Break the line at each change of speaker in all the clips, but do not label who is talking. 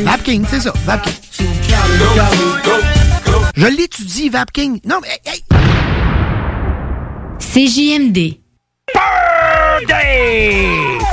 Vapking, c'est ça, Vapking. Je l'étudie, Vapking. Non, mais... Hey,
CJMD.
Birthday!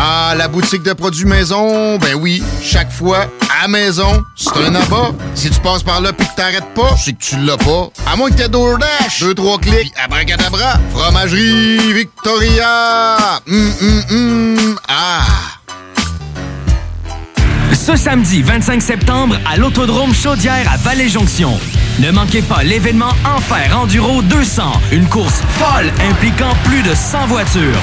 Ah, la boutique de produits maison, ben oui, chaque fois, à maison, c'est un abat. Si tu passes par là pis que t'arrêtes pas, c'est que tu l'as pas. À moins que t'aies DoorDash, deux, trois clics, pis abracadabra, fromagerie Victoria! Hum, hum, hum, ah!
Ce samedi 25 septembre à l'Autodrome Chaudière à Vallée-Jonction. Ne manquez pas l'événement Enfer Enduro 200, une course folle impliquant plus de 100 voitures.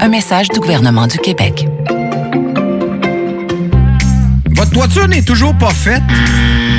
Un message du gouvernement du Québec.
Votre toiture n'est toujours pas faite?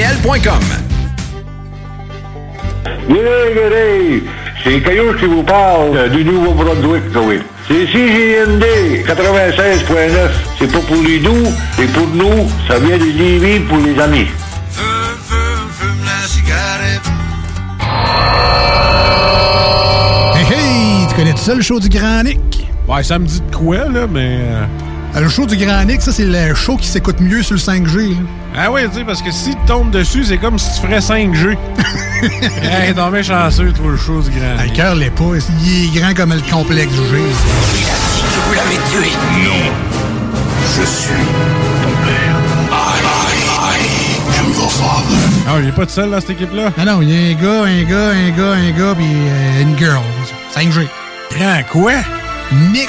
BL.com. C'est Caillou qui vous parle du Nouveau-Brunswick, oui. C'est CJND 96.9. C'est pas pour les doux, c'est pour nous. Ça vient de Lévis pour les amis.
Fume, fume. Hey, hey, tu
connais tout ça, le show du Grand Nick?
Ouais, ça me dit de quoi, là, mais... Euh,
euh, Le show du Grand Nick, ça, c'est le show qui s'écoute mieux sur le 5G. là.
Ah oui, tu sais, parce que si tu tombes dessus, c'est comme si tu ferais 5G. hey, t'es bien chanceux, toi, le show du grand.
Ah, Le cœur l'est pas. Il est grand comme le complexe du G.
Vous l'avez tué. Non. Je suis ton père. I, I, I am your father.
Ah, il est pas tout seul dans cette équipe-là?
Ah non, il y a un gars, un gars, un gars, un gars, puis euh, une girl. 5G.
Grand quoi?
Nick.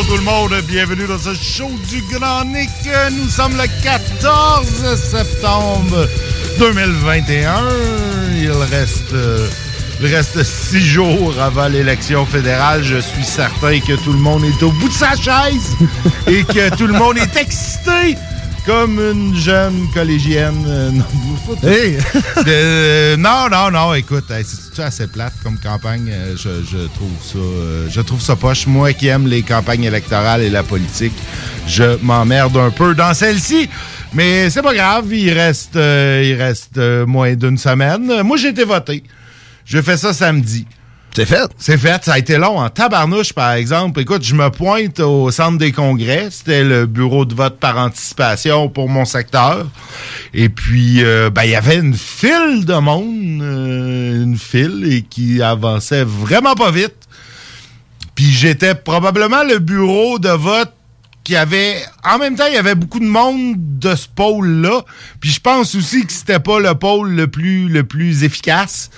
Bonjour tout le monde, bienvenue dans ce show du Grand Nick. Nous sommes le 14 septembre 2021. Il reste, euh, il reste six jours avant l'élection fédérale. Je suis certain que tout le monde est au bout de sa chaise et que tout le monde est excité comme une jeune collégienne. Euh, non, pas tout-
Hey!
De- non, non, non, écoute, hey, c'est assez plate comme campagne. euh, je, je trouve ça euh, je trouve ça poche. Moi qui aime les campagnes électorales et la politique, je m'emmerde un peu dans celle-ci. Mais c'est pas grave, il reste, euh, il reste euh, moins d'une semaine. Moi, j'ai été voté. J'ai fait ça samedi.
C'est fait?
C'est fait. Ça a été long. En tabarnouche, par exemple. Écoute, je me pointe au centre des congrès. C'était le bureau de vote par anticipation pour mon secteur. Et puis, euh, ben, il y avait une file de monde. euh, une file et qui avançait vraiment pas vite. Puis j'étais probablement le bureau de vote qui avait... En même temps, il y avait beaucoup de monde de ce pôle-là. Puis je pense aussi que c'était pas le pôle le plus, le plus efficace.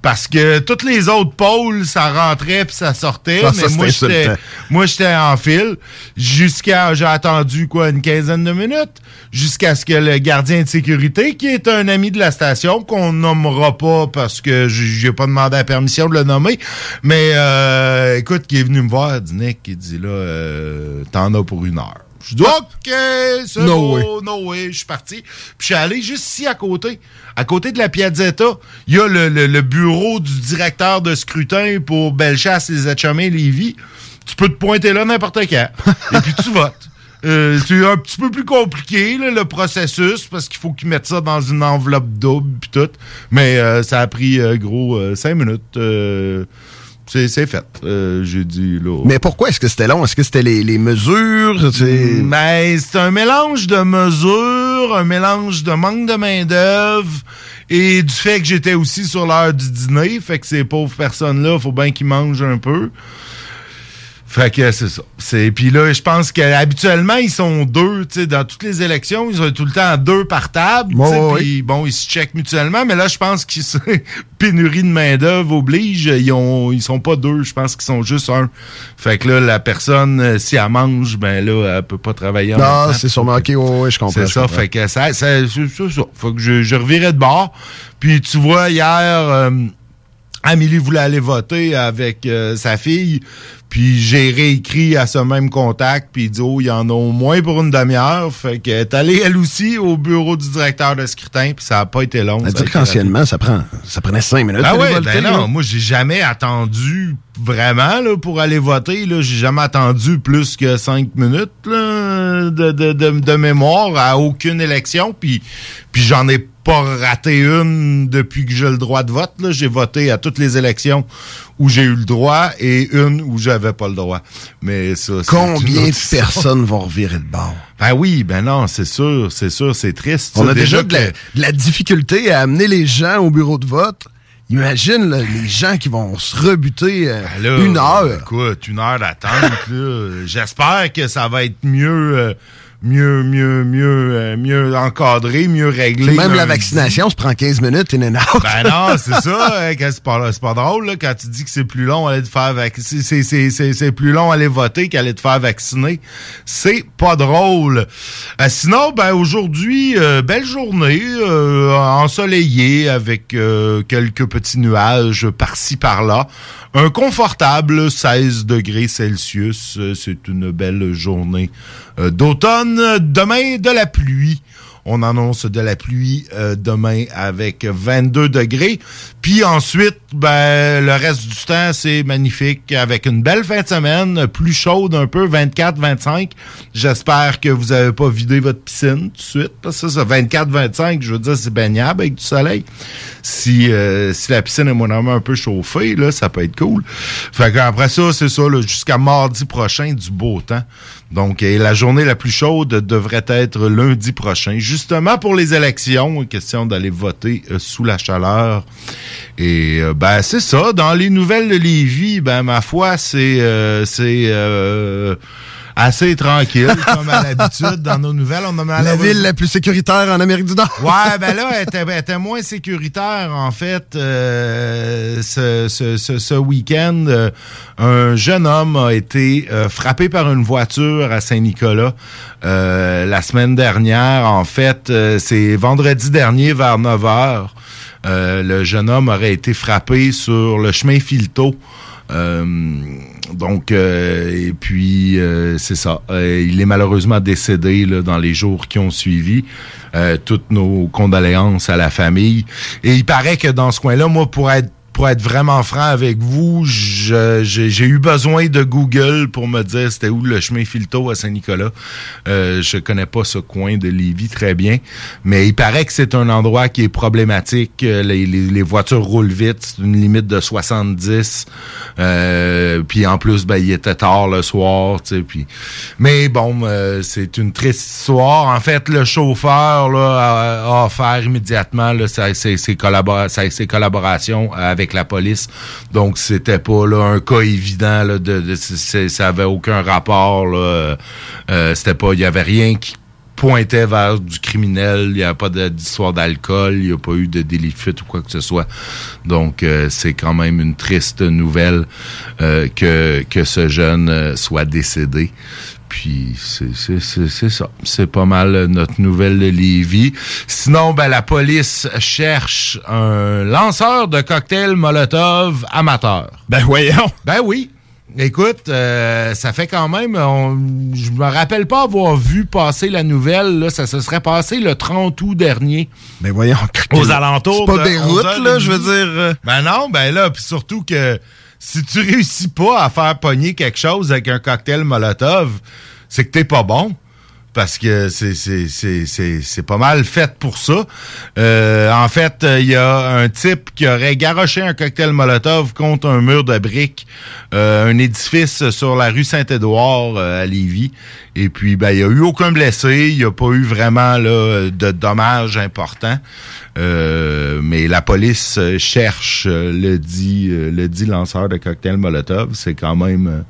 Parce que tous les autres pôles, ça rentrait puis ça sortait.
Ça,
mais moi, j'étais moi, j'étais en file jusqu'à... J'ai attendu, quoi, une quinzaine de minutes jusqu'à ce que le gardien de sécurité, qui est un ami de la station, qu'on nommera pas parce que j'ai pas demandé la permission de le nommer, mais euh, écoute, qui est venu me voir, Nick, il dit là, euh, t'en as pour une heure. Je dis OK, c'est
No
beau,
way.
no way, je suis parti. Puis je suis allé juste ici à côté, à côté de la Piazzetta, il y a le, le- le bureau du directeur de scrutin pour Bellechasse, les Etchemins, Lévis. Tu peux te pointer là n'importe quand. et puis tu votes. Euh, c'est un petit peu plus compliqué, là, le processus, parce qu'il faut qu'ils mettent ça dans une enveloppe double puis tout. Mais euh, ça a pris, euh, gros, cinq minutes. C'est c'est fait. Euh, J'ai dit, là...
Mais pourquoi est-ce que c'était long? Est-ce que c'était les, les mesures?
Mais c'est un mélange de mesures, un mélange de manque de main-d'œuvre et du fait que j'étais aussi sur l'heure du dîner. Fait que ces pauvres personnes-là, faut bien qu'ils mangent un peu. Fait que c'est ça. C'est puis là, je pense qu'habituellement ils sont deux, tu sais, dans toutes les élections, ils sont tout le temps deux par table, puis bon, ils se checkent mutuellement, mais là je pense qu'ils sont- pénurie de main d'œuvre oblige, ils ont ils sont pas deux, je pense qu'ils sont juste un. Fait que là la personne euh, si elle mange, ben là elle peut pas travailler
Non, c'est sûrement OK, ouais, je comprends.
C'est ça,
comprends.
fait que ça, ça- c'est ça. Faut que je, je revirais de bord. Puis tu vois, hier, euh, Amélie voulait aller voter avec euh, sa fille. Puis j'ai réécrit à ce même contact, puis il dit, oh, il y en a au moins pour une demi-heure. Fait qu'elle est allée, elle aussi, au bureau du directeur de scrutin, puis ça a pas été long.
Elle dit qu'anciennement, ça, prend, ça prenait cinq minutes.
ah ouais, ben non, moi j'ai jamais attendu vraiment là, pour aller voter. Là, j'ai jamais attendu plus que cinq minutes là, de, de, de, de mémoire à aucune élection. Puis, puis j'en ai pas raté une depuis que j'ai le droit de vote. là. J'ai voté à toutes les élections où j'ai eu le droit et une où j'avais pas le droit. Mais ça,
Combien de personnes vont revirer de bord?
Ben oui, ben non, c'est sûr, c'est sûr, c'est triste.
On
ça.
a déjà, de, la,
que-
de la difficulté à amener les gens au bureau de vote. Imagine là, les gens qui vont se rebuter euh,
Ben là,
une heure.
Écoute, une heure d'attente. J'espère que ça va être mieux euh, mieux, mieux, mieux, euh, mieux encadré, mieux réglé.
Même la vaccination se prend 15 minutes, in and out.
Ben non, c'est ça. hein, c'est pas, c'est pas drôle là, quand tu dis que c'est plus long aller te faire vac- c'est- c'est- c'est c'est- c'est plus long aller voter qu'aller te faire vacciner. C'est pas drôle. Euh, sinon, ben aujourd'hui, euh, belle journée, euh, ensoleillée avec euh, quelques petits nuages par-ci par-là. Un confortable 16 degrés Celsius. C'est une belle journée d'automne. Demain, de la pluie. On annonce de la pluie euh, demain avec 22 degrés. Puis ensuite, ben, le reste du temps, c'est magnifique avec une belle fin de semaine, plus chaude un peu, 24-25. J'espère que vous avez pas vidé votre piscine tout de suite. Parce que ça, 24-25, je veux dire, c'est baignable avec du soleil. Si, euh, si la piscine est moindrement un peu chauffée, là, ça peut être cool. Fait qu'après ça, c'est ça, jusqu'à mardi prochain, du beau temps. Donc, et la journée la plus chaude devrait être lundi prochain, justement pour les élections, question d'aller voter euh, sous la chaleur. Et euh, ben c'est ça. Dans les nouvelles de Lévis, ben ma foi, c'est euh, c'est assez tranquille comme à l'habitude dans nos nouvelles. On a
La ville la plus sécuritaire en Amérique du Nord.
Ouais, ben là, elle était, elle était moins sécuritaire, en fait. euh, ce ce, ce, ce week-end, euh, un jeune homme a été euh, frappé par une voiture à Saint-Nicolas euh, la semaine dernière. En fait, c'est vendredi dernier vers 9 heures. Euh, le jeune homme aurait été frappé sur le chemin Filto. Euh, donc, euh, et puis, euh, c'est ça. Il est malheureusement décédé là, dans les jours qui ont suivi. Toutes nos condoléances à la famille. Et il paraît que dans ce coin-là, moi, pour être pour être vraiment franc avec vous, j'ai eu besoin de Google pour me dire c'était où le chemin Filto à Saint-Nicolas. Euh, je connais pas ce coin de Lévis très bien, mais il paraît que c'est un endroit qui est problématique. Euh, Les, voitures roulent vite, c'est une limite de 70. Euh, puis en plus, ben, il était tard le soir. Puis, mais bon, euh, c'est une triste histoire. En fait, le chauffeur a, offert immédiatement ses collaborations avec la police. Donc, c'était pas là, un cas évident. Là, ça avait aucun rapport. Euh, c'était pas, il y avait rien qui pointait vers du criminel, il n'y a pas d'histoire d'alcool, il n'y a pas eu de délit de fuite ou quoi que ce soit. Donc, euh, c'est quand même une triste nouvelle euh, que, que ce jeune soit décédé. Puis, c'est ça. C'est pas mal euh, notre nouvelle de Lévis. Sinon, ben, la police cherche un lanceur de cocktail Molotov amateur.
Ben voyons.
Ben oui. Écoute, euh, ça fait quand même. on- je me rappelle pas avoir vu passer la nouvelle. Là, ça se serait passé le 30 août dernier.
Ben voyons.
Aux alentours.
C'est pas
de
Beyrouth,
11h30.
là, je veux dire. euh.
Ben non, ben là, puis surtout que si tu réussis pas à faire pogner quelque chose avec un cocktail Molotov, c'est que t'es pas bon. Parce que c'est pas mal fait pour ça. Euh, en fait, il y a un type qui aurait garoché un cocktail Molotov contre un mur de briques, euh, un édifice sur la rue Saint-Édouard euh, à Lévis. Et puis, ben, il n'y a eu aucun blessé. Il n'y a pas eu vraiment là, de dommages importants. Euh, mais la police euh, cherche euh, le dit euh, le dit lanceur de cocktail Molotov. C'est quand même euh,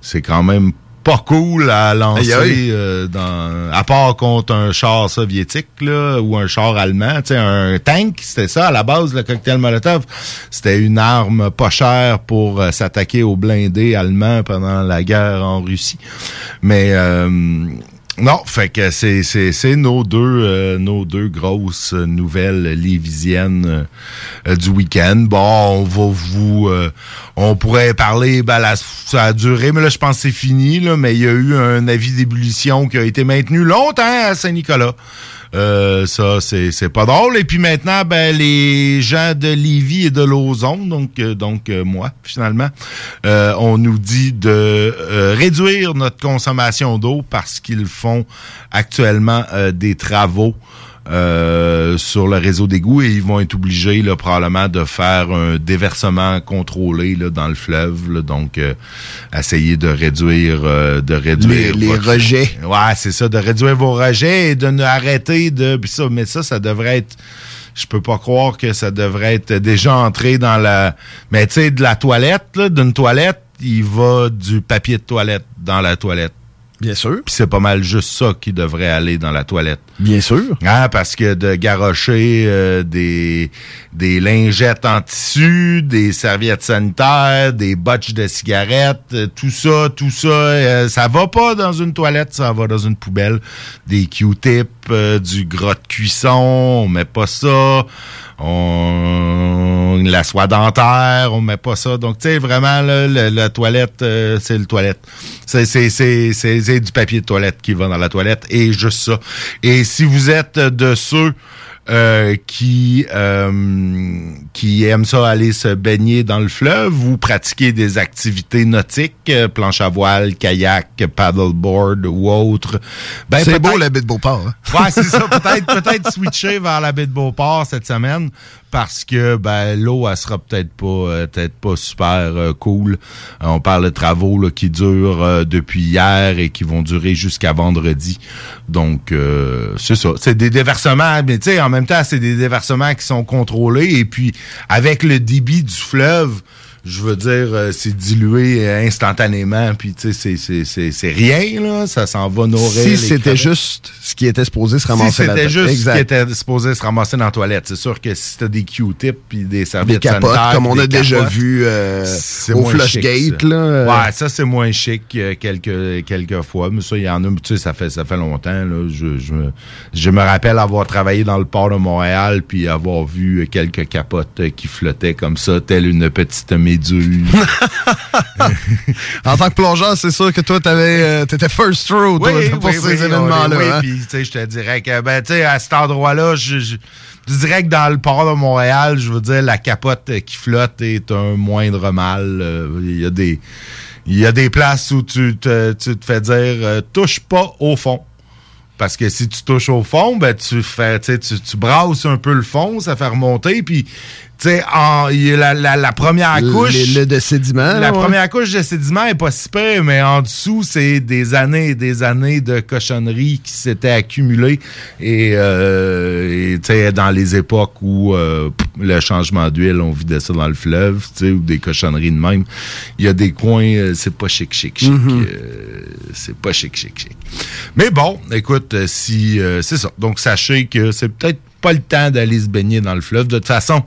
c'est quand même pas cool à lancer euh, dans à part contre un char soviétique là ou un char allemand, tu sais un tank, c'était ça à la base le cocktail Molotov, c'était une arme pas chère pour euh, s'attaquer aux blindés allemands pendant la guerre en Russie. Mais euh, non, fait que c'est c'est nos deux euh, nos deux grosses nouvelles lévisiennes euh, du week-end. Bon, on va vous euh, on pourrait parler ben là, ça a duré mais là je pense que c'est fini là, mais il y a eu un avis d'ébullition qui a été maintenu longtemps à Saint-Nicolas. Euh, ça, c'est, pas drôle. Et puis maintenant, ben, les gens de Lévis et de Lauson, donc, euh, donc euh, moi, finalement, euh, on nous dit de réduire notre consommation d'eau parce qu'ils font actuellement des travaux euh, sur le réseau d'égout et ils vont être obligés là, probablement de faire un déversement contrôlé là, dans le fleuve. là. donc, euh, essayer de réduire, euh, de réduire
Les- les rejets.
Ouais, c'est ça, de réduire vos rejets et de ne arrêter de. puis ça, mais ça, ça devrait être. Je peux pas croire que ça devrait être déjà entré dans la. Mais tu sais, de la toilette, d'une toilette, il va du papier de toilette dans la toilette.
Bien sûr.
Puis c'est pas mal juste ça qui devrait aller dans la toilette.
Bien sûr.
Hein, parce que de garrocher euh, des, des lingettes en tissu, des serviettes sanitaires, des botches de cigarettes, euh, tout ça, tout ça, euh, ça va pas dans une toilette, ça va dans une poubelle. Des Q-tips, euh, du gras de cuisson, on met pas ça. On la soie dentaire, on met pas ça. Donc tu sais vraiment là, la toilette, euh, c'est le toilette. C'est c'est c'est c'est c'est du papier de toilette qui va dans la toilette et juste ça. Et si vous êtes de ceux euh, qui euh, qui aiment ça aller se baigner dans le fleuve ou pratiquer des activités nautiques, euh, planche à voile, kayak, paddleboard ou autre. Ben,
c'est beau la baie de Beauport. hein?
Ouais, c'est ça. Peut-être peut-être switcher vers la baie de Beauport cette semaine parce que ben l'eau elle sera peut-être pas euh, peut-être pas super euh, cool. Euh, on parle de travaux là, qui durent depuis hier et qui vont durer jusqu'à vendredi. Donc euh, c'est ça. C'est des déversements, mais tu sais en même temps c'est des déversements qui sont contrôlés et puis avec le débit du fleuve je veux dire, euh, c'est dilué euh, instantanément, puis tu sais, c'est- c'est- c'est c'est rien, là, ça s'en va nourrir.
Si c'était juste ce qui était supposé se
Si
ramasser là
c'était juste ce qui était supposé se ramasser dans la toilette. C'est sûr que si t'as des Q-tips puis des
Des
serviettes
capotes,
sanitaires,
comme on a
des
déjà
capotes,
vu euh, au Flushgate. Là, euh.
Ouais, ça c'est moins chic euh, quelques quelques fois, mais ça il y en a, tu sais, ça fait ça fait longtemps là. Je, je, me, je me rappelle avoir travaillé dans le port de Montréal puis avoir vu quelques capotes qui flottaient comme ça, telle une petite méduse.
En tant que plongeur, c'est sûr que toi, t'avais, euh, t'étais first row toi, pour ces événements-là.
Oui,
hein?
puis tu sais, je te dirais que, ben, tu sais, à cet endroit-là, je, je, je dirais que dans le port de Montréal, je veux dire, la capote qui flotte est un moindre mal. Euh, Il y a des, il y a des places où tu te, tu te fais dire, euh, touche pas au fond. Parce que si tu touches au fond, ben tu fais, tu, tu brasses un peu le fond, ça fait remonter, puis tu sais, en- il y a la, la, la première couche.
Le, le de sédiment.
La
ouais.
première couche de sédiment est pas si pire, mais en dessous, c'est des années et des années de cochonneries qui s'étaient accumulées. Et, euh, et, dans les époques où euh, le changement d'huile, on vidait ça dans le fleuve, tu sais, ou des cochonneries de même. Il y a des coins, euh, c'est pas chic, chic, chic.
Mhm.
Euh, c'est pas chic, chic, chic. Mais bon, écoute, si c'est ça. Donc, sachez que c'est peut-être pas le temps d'aller se baigner dans le fleuve. De toute façon,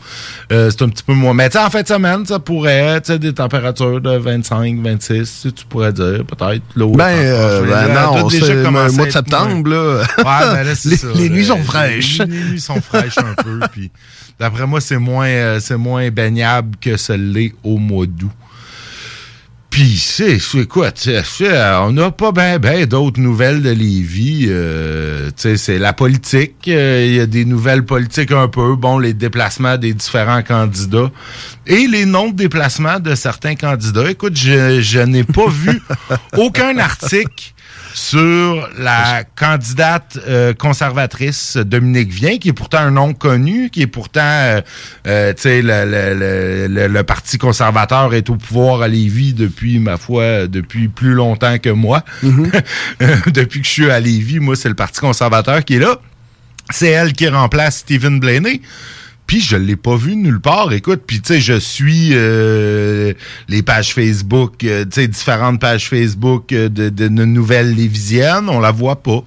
euh, c'est un petit peu moins. Mais tu sais, en fin de semaine, ça pourrait, sais, des températures de 25, 26, tu pourrais dire, peut-être.
Ben, euh, ben non,
toutes déjà
c'est le mois de
être
septembre,
moins-
là.
Ouais, ben là,
Les-
ça.
les nuits sont fraîches.
Les, les nuits sont fraîches un peu, puis d'après moi, c'est moins, euh, c'est moins baignable que ce l'est au mois d'août. Puis, c'est, c'est quoi, tu sais, c'est, euh, on n'a pas ben, ben d'autres nouvelles de Lévis. euh, tu sais, c'est la politique. euh, Il y a des nouvelles politiques un peu. Bon, les déplacements des différents candidats et les non-déplacements de certains candidats. Écoute, je, je n'ai pas vu aucun article sur la candidate euh, conservatrice Dominique Vien, qui est pourtant un nom connu, qui est pourtant, euh, euh, tu sais, le, le, le, Parti conservateur est au pouvoir à Lévis depuis, ma foi, depuis plus longtemps que moi. depuis que je suis à Lévis, moi, c'est le Parti conservateur qui est là. C'est elle qui remplace Stephen Blaney. Puis je l'ai pas vu nulle part. Écoute, puis tu sais, je suis euh, les pages Facebook, euh, tu sais, différentes pages Facebook euh, de, de, de nouvelles lévisiennes. On la voit pas.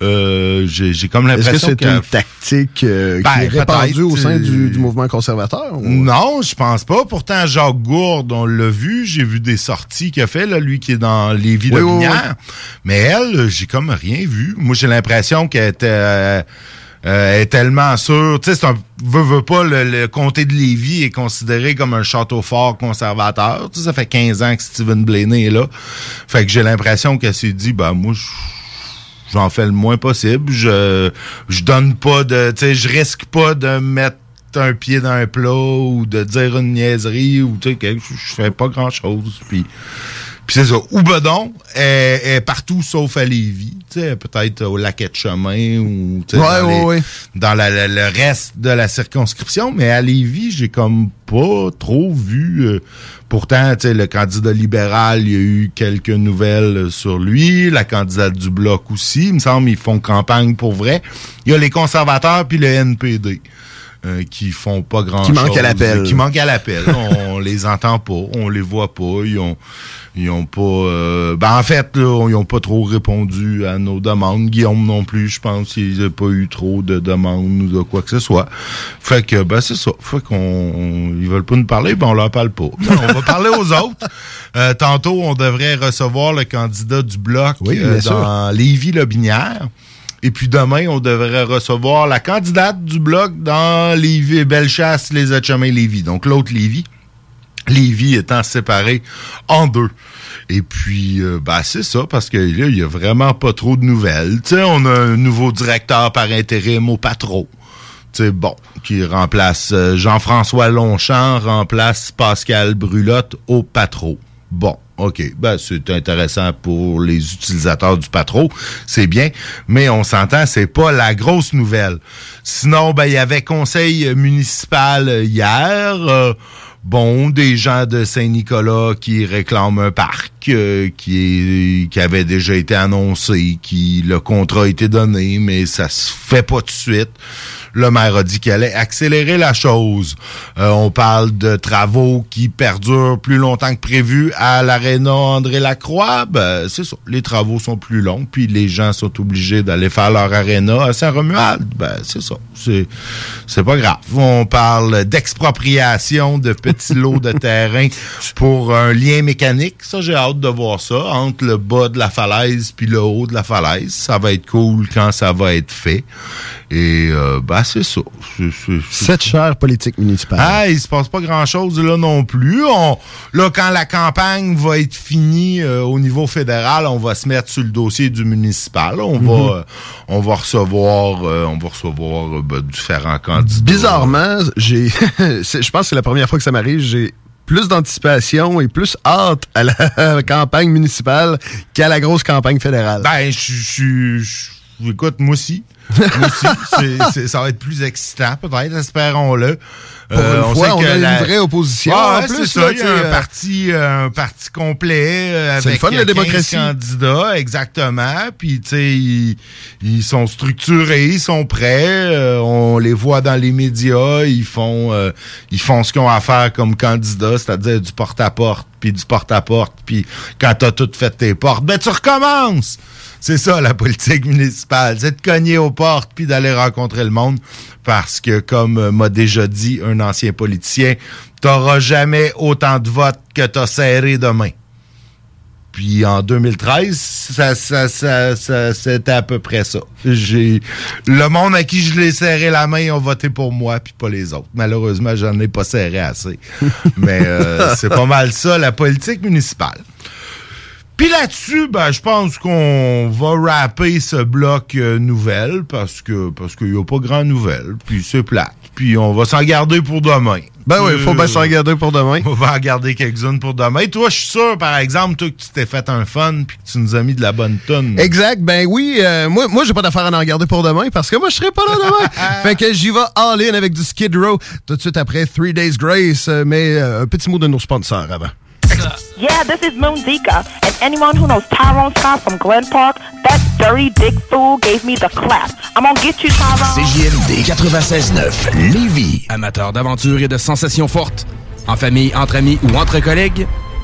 Euh, J'ai comme
Est-ce que
l'impression
c'est une tactique euh, qui
Ben,
est répandue au sein du,
euh,
du mouvement conservateur? ou-
Non, je pense pas. Pourtant, Jacques Gourde, on l'a vu. J'ai vu des sorties qu'il a fait, là, lui qui est dans les
Oui,
de
oui.
Mais elle, euh, j'ai comme rien vu. Moi, j'ai l'impression qu'elle était... euh, euh, est tellement sûre. Tu sais, c'est un... Veux, veux pas, le, le comté de Lévis est considéré comme un château fort conservateur. Tu sais, ça fait 15 ans que Stephen Blaney est là. Fait que j'ai l'impression qu'elle s'est dit, ben, moi, je j'en fais le moins possible. Je je donne pas de, tu sais, je risque pas de mettre un pied dans un plat ou de dire une niaiserie ou tu sais, je fais pas grand chose. Puis puis c'est ça. Oubedon est, est partout sauf à Lévis. Tu sais, peut-être au lac de chemin ou
Ouais,
dans,
ouais,
les-
ouais.
dans la- la- le reste de la circonscription. Mais à Lévis, j'ai comme pas trop vu. euh, pourtant, tu sais, le candidat libéral, il y a eu quelques nouvelles sur lui. La candidate du Bloc aussi. Il me semble ils font campagne pour vrai. Il y a les conservateurs puis le NPD. Euh, qui font pas grand
Qui manquent à l'appel.
Qui manquent à l'appel. on les entend pas, on les voit pas. Ils ont, ils ont pas. euh, ben en fait, là, ils ont pas trop répondu à nos demandes. Guillaume non plus, je pense, il n'a pas eu trop de demandes ou de quoi que ce soit. Fait que ben c'est ça. Fait qu'on on- ils veulent pas nous parler, ben on leur parle pas. Ben, on va parler aux autres. Euh, tantôt, on devrait recevoir le candidat du bloc
Oui,
euh, dans Lévis-Lobinière. Et puis demain, on devrait recevoir la candidate du bloc dans Lévis, Bellechasse, les Etchemins Lévis. Donc l'autre Lévis. Lévis étant séparé en deux. Et puis, ben, c'est ça, parce que là, il y a vraiment pas trop de nouvelles. Tu sais, on a un nouveau directeur par intérim au patron. Tu sais, bon, qui remplace euh, Jean-François Longchamp, remplace Pascal Brulotte au patron. Bon, OK. Ben, c'est intéressant pour les utilisateurs du patron. C'est bien. Mais on s'entend, c'est pas la grosse nouvelle. Sinon, ben, il y avait conseil municipal hier. euh, bon, des gens de Saint-Nicolas qui réclament un parc euh, qui, qui avait déjà été annoncé, qui le contrat a été donné, mais ça se fait pas tout de suite. Le maire a dit qu'il allait accélérer la chose. Euh, on parle de travaux qui perdurent plus longtemps que prévu à l'aréna André Lacroix. Ben, c'est ça. Les travaux sont plus longs, puis les gens sont obligés d'aller faire leur aréna à Saint-Romuald. Ben, c'est ça. C'est, c'est pas grave. On parle d'expropriation de petits lots de terrain pour un lien mécanique. Ça, j'ai hâte de voir ça entre le bas de la falaise puis le haut de la falaise. Ça va être cool quand ça va être fait. Et euh, ben, c'est ça.
Cette chère politique municipale.
ah, il se passe pas grand-chose là non plus. On, là, quand la campagne va être finie euh, au niveau fédéral, on va se mettre sur le dossier du municipal. On
Mhm.
va, euh, on va recevoir, euh, on va recevoir ben, différents candidats.
Bizarrement, j'ai, je pense que c'est la première fois que ça m'arrive, j'ai plus d'anticipation et plus hâte à la campagne municipale qu'à la grosse campagne fédérale.
Ben, je je- écoute, moi aussi. Ça va être plus excitant, peut-être, espérons-le.
Pour une fois,
sait
on a
la-
une vraie opposition.
Ah,
en plus,
ça. Il y a un
euh,
parti, euh, un parti complet euh,
C'est le
avec
fun, la
15
démocratie.
candidats, exactement. Puis, tu sais, ils, ils sont structurés, ils sont prêts. euh, on les voit dans les médias. Ils font, euh, ils font ce qu'ils ont à faire comme candidats, c'est-à-dire du porte-à-porte, puis du porte-à-porte. Puis, quand t'as tout fait tes portes, ben tu recommences. C'est ça, la politique municipale. C'est de cogner aux portes puis d'aller rencontrer le monde. Parce que, comme m'a déjà dit un ancien politicien, t'auras jamais autant de votes que t'as serré de main. Puis en 2013, ça, ça, ça, ça- c'était à peu près ça. J'ai le monde à qui je l'ai serré la main ont voté pour moi puis pas les autres. Malheureusement, j'en ai pas serré assez. Mais euh, c'est pas mal ça la politique municipale. Puis là-dessus, ben, je pense qu'on va rapper ce bloc euh, nouvelle parce que parce qu'il n'y a pas grand nouvelle. Puis c'est plate. Puis on va s'en garder pour demain.
Ben oui, faut bien s'en garder pour demain.
On va en garder quelques-unes pour demain. Toi, je suis sûr, par exemple, toi, que tu t'es fait un fun puis que tu nous as mis de la bonne tonne.
Exact. Ben oui, euh, moi, moi j'ai pas d'affaire à en garder pour demain parce que moi, je serai pas là demain. fait que j'y vais all-in avec du Skid Row tout de suite après Three Days Grace. euh, mais euh, un petit mot de nos sponsors avant.
Yeah, this is Moon Zika, and anyone who knows Tyrone Scott from Glen Park, that dirty dick fool gave me the clap. I'm gonna get you, Tyrone.
CJMD 96.9 Lévis. Amateurs d'aventure et de sensations fortes. En famille, entre amis ou entre collègues,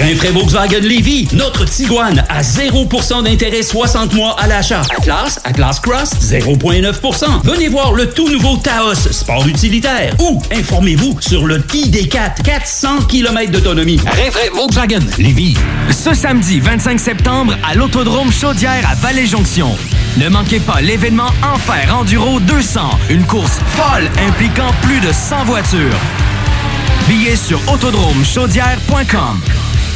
Rinfraie Volkswagen Lévy, notre Tiguan à 0% d'intérêt 60 mois à l'achat. Atlas, Atlas Cross, 0,9%. Venez voir le tout nouveau Taos, sport utilitaire. Ou informez-vous sur le ID4, 400 km d'autonomie. Rinfraie Volkswagen Lévy.
Ce samedi 25 septembre à l'Autodrome Chaudière à Vallée-Jonction. Ne manquez pas l'événement Enfer Enduro 200, une course folle impliquant plus de 100 voitures. Billets sur autodromechaudière.com.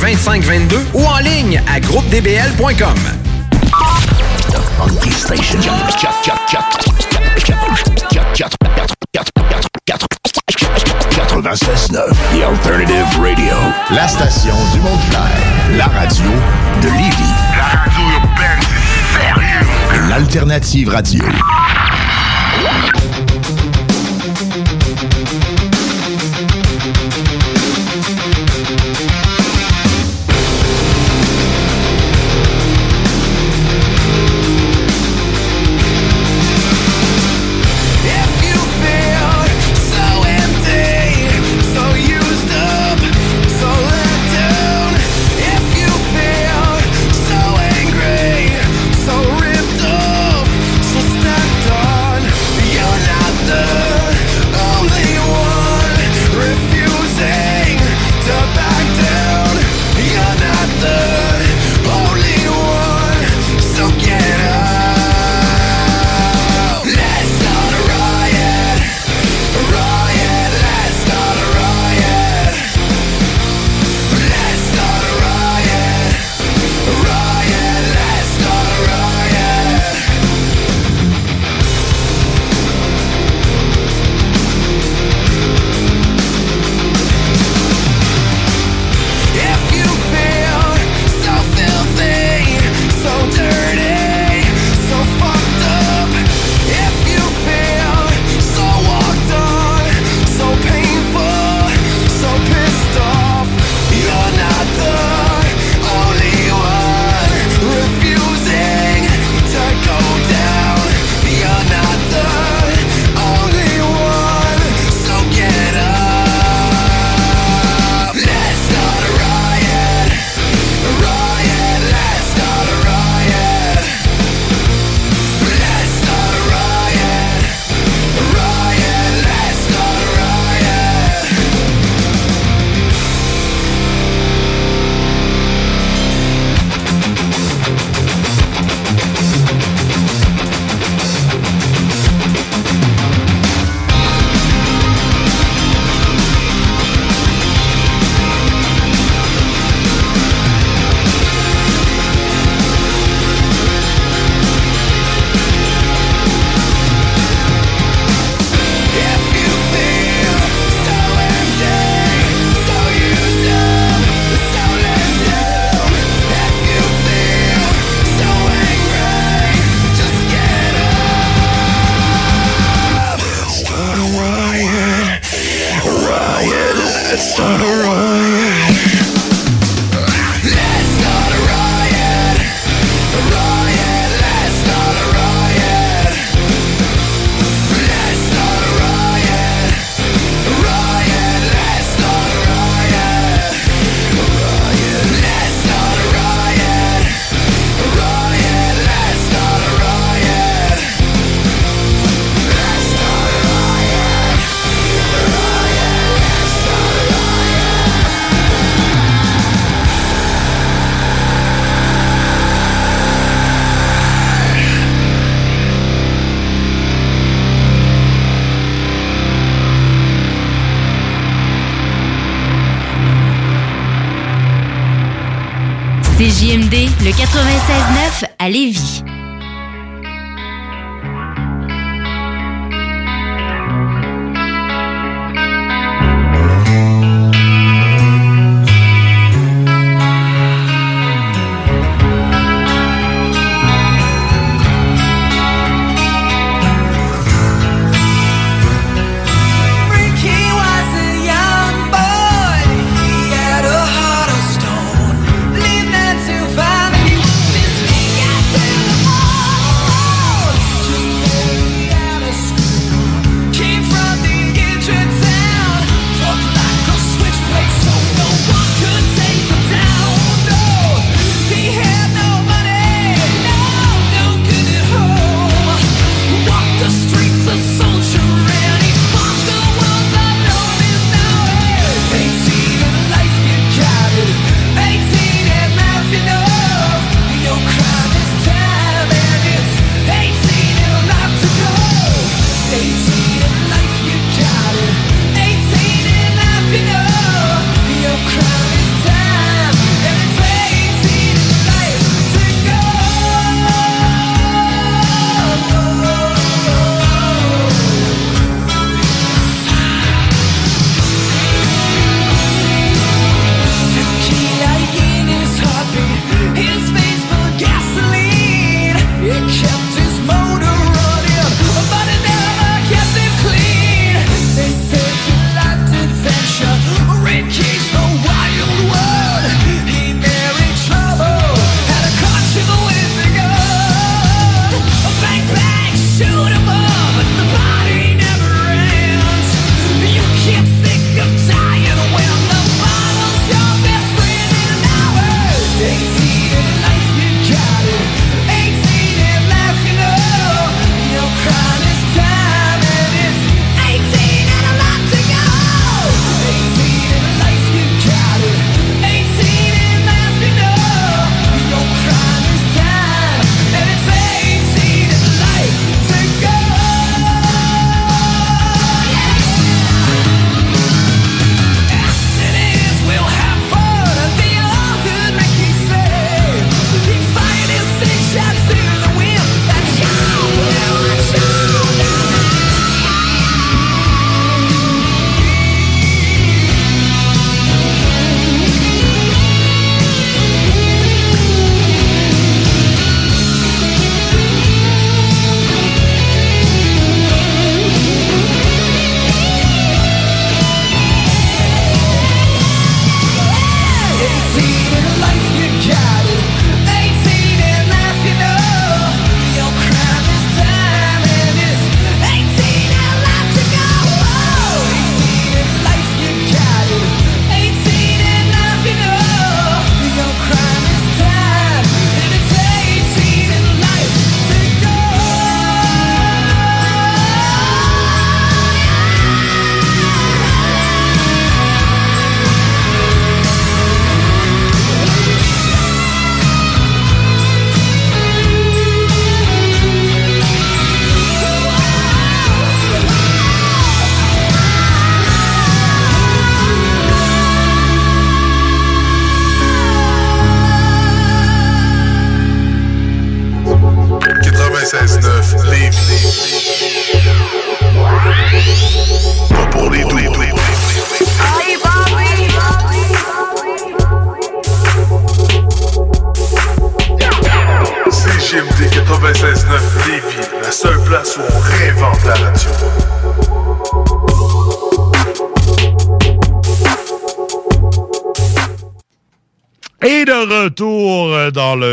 418-681-2522 ou en ligne à groupedbl.com.
Funky Station. 96.9 The Alternative Radio.
La station du monde clair. La radio de Lévis.
La radio urbaine, c'est sérieux.
L'alternative radio.
Le 96-9 à
Lévis.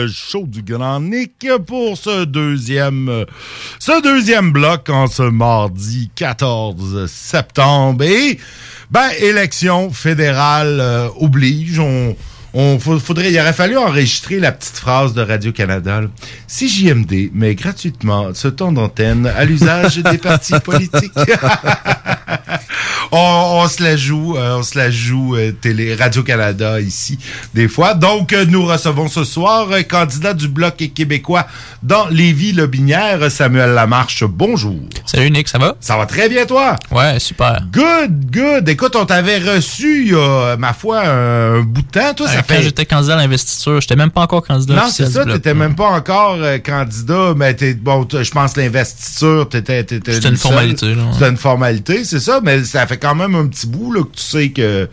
show du Grand Nick pour ce deuxième, bloc en ce mardi 14 septembre. Et, ben, élection fédérale euh, oblige. On, il aurait fallu enregistrer la petite phrase de Radio-Canada. Si JMD met gratuitement ce temps d'antenne à l'usage des partis politiques. on, se la joue, euh, on se la joue euh, Radio-Canada ici, des fois. Donc, euh, nous recevons ce soir candidat du Bloc québécois dans Lévis-Lobinière, Samuel Lamarche. Bonjour.
Salut Nick, ça va?
Ça va très bien, toi?
Ouais, super.
Good, good. Écoute, on t'avait reçu il y a, ma foi, un bout de temps. Toi, ça
quand j'étais candidat à l'investiture, j'étais même pas encore candidat
Non, c'est ça, t'étais même pas encore euh, candidat, mais t'es, bon, je pense l'investiture, t'étais, t'étais
C'était une formalité, là.
C'était une formalité, c'est ça, mais ça fait quand même un petit bout, là, que tu sais que,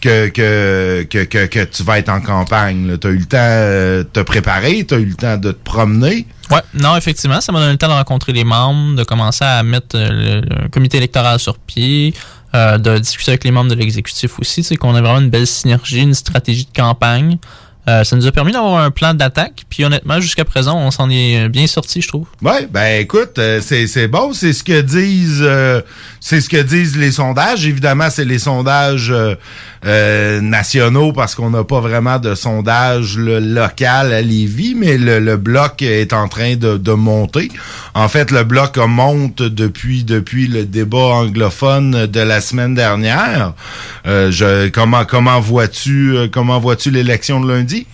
que, que, que, que, que tu vas être en campagne. T'as eu le temps euh, de te préparer, t'as eu le temps de te promener.
Ouais, non, effectivement, ça m'a donné le temps de rencontrer les membres, de commencer à mettre euh, le, le comité électoral sur pied, euh, de discuter avec les membres de l'exécutif aussi, sais, qu'on a vraiment une belle synergie, une stratégie de campagne. Euh, ça nous a permis d'avoir un plan d'attaque, puis honnêtement, jusqu'à présent, on s'en est bien sorti, je trouve.
Ouais, ben écoute, euh, c'est c'est bon, c'est ce que disent euh, c'est ce que disent les sondages. Évidemment, c'est les sondages euh, nationaux parce qu'on n'a pas vraiment de sondage local à Lévis, mais le, bloc est en train de, de monter. En fait, le bloc monte depuis depuis le débat anglophone de la semaine dernière. Euh, comment comment vois-tu euh, comment vois-tu l'élection de lundi?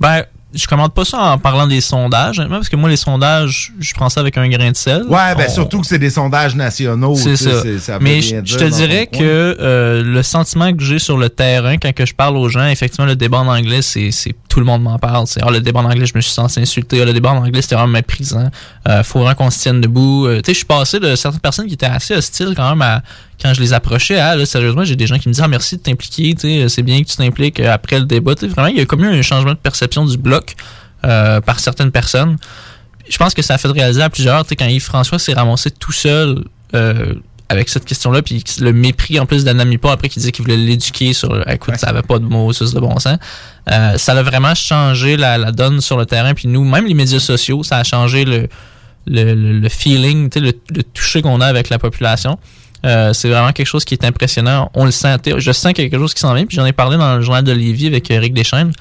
Ben, je commande pas ça en parlant des sondages, parce que moi, les sondages, je prends ça avec un grain de sel.
Ouais, ben
On-
surtout que c'est des sondages nationaux.
C'est ça.
c'est- ça veut
Mais je, te dirais que euh, le sentiment que j'ai sur le terrain quand que je parle aux gens, effectivement, le débat en anglais, c'est c'est- tout le monde m'en parle. C'est ah, le débat en anglais, je me suis senti insulté. Ah, le débat en anglais, c'était vraiment méprisant. Euh, faut vraiment qu'on se tienne debout. Euh, tu sais, je suis passé de certaines personnes qui étaient assez hostiles quand même à quand je les approchais. Ah, là, sérieusement, j'ai des gens qui me disent ah, merci de t'impliquer. Tu sais, c'est bien que tu t'impliques euh, après le débat. Tu vraiment, il y a comme eu un changement de perception du bloc euh, par certaines personnes je pense que ça a fait réaliser à plusieurs, tu sais, quand Yves François s'est ramassé tout seul euh, avec cette question-là, puis le mépris en plus d'Anna Mipa après qui disait qu'il voulait l'éduquer sur euh, écoute, ça avait pas de mots, ça c'est de bon sens. Euh, ça a vraiment changé la, la donne sur le terrain, puis nous, même les médias sociaux, ça a changé le, le, le- feeling, tu sais, le, le toucher qu'on a avec la population. Euh, c'est vraiment quelque chose qui est impressionnant. On le sent. Je sens qu'il quelque chose qui s'en vient. Puis j'en ai parlé dans le journal de Lévis avec Eric Deschaines.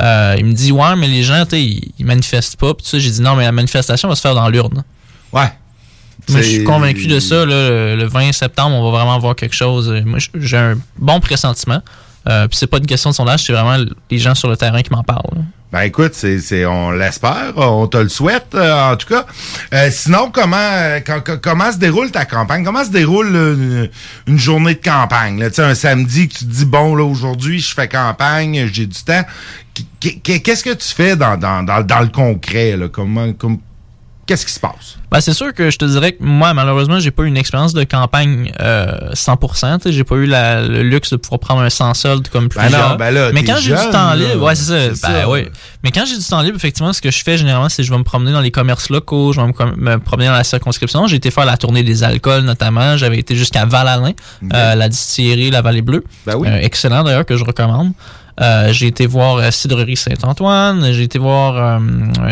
Euh, il me dit ouais mais les gens tu sais, ils, ils manifestent pas puis tu sais j'ai dit non mais la manifestation va se faire dans l'urne
ouais
moi je suis convaincu de ça là, le, le 20 septembre on va vraiment voir quelque chose moi j'ai un bon pressentiment euh, puis c'est pas une question de sondage c'est vraiment les gens sur le terrain qui m'en parlent là.
Ben écoute, c'est, c'est, on l'espère, on te le souhaite euh, en tout cas. Euh, sinon, comment, euh, quand- comment se déroule ta campagne? Comment se déroule une, une journée de campagne? là? Un samedi que tu te dis, bon, là, aujourd'hui, je fais campagne, j'ai du temps. Qu- qu- Qu'est-ce que tu fais dans, dans, dans, dans le concret? Là? Comment, comme, qu'est-ce qui se passe?
Ben, c'est sûr que je te dirais que moi, malheureusement, j'ai pas eu une expérience de campagne euh, 100%. tu sais, J'ai pas eu la- le luxe de pouvoir prendre un sans solde comme
Ben
plusieurs.
non, ben là,
Mais quand j'ai du temps
là.
libre, ouais, c'est ça. Ben oui. Mais quand j'ai du temps libre, effectivement, ce que je fais généralement, c'est que je vais me promener dans les commerces locaux, je vais me, promener dans la circonscription. J'ai été faire la tournée des alcools, notamment. J'avais été jusqu'à Val-Alain, euh, la distillerie La Vallée Bleue.
Oui.
Euh, excellent d'ailleurs, que je recommande. Euh, j'ai été voir euh, Cidrerie Saint-Antoine, j'ai été voir euh,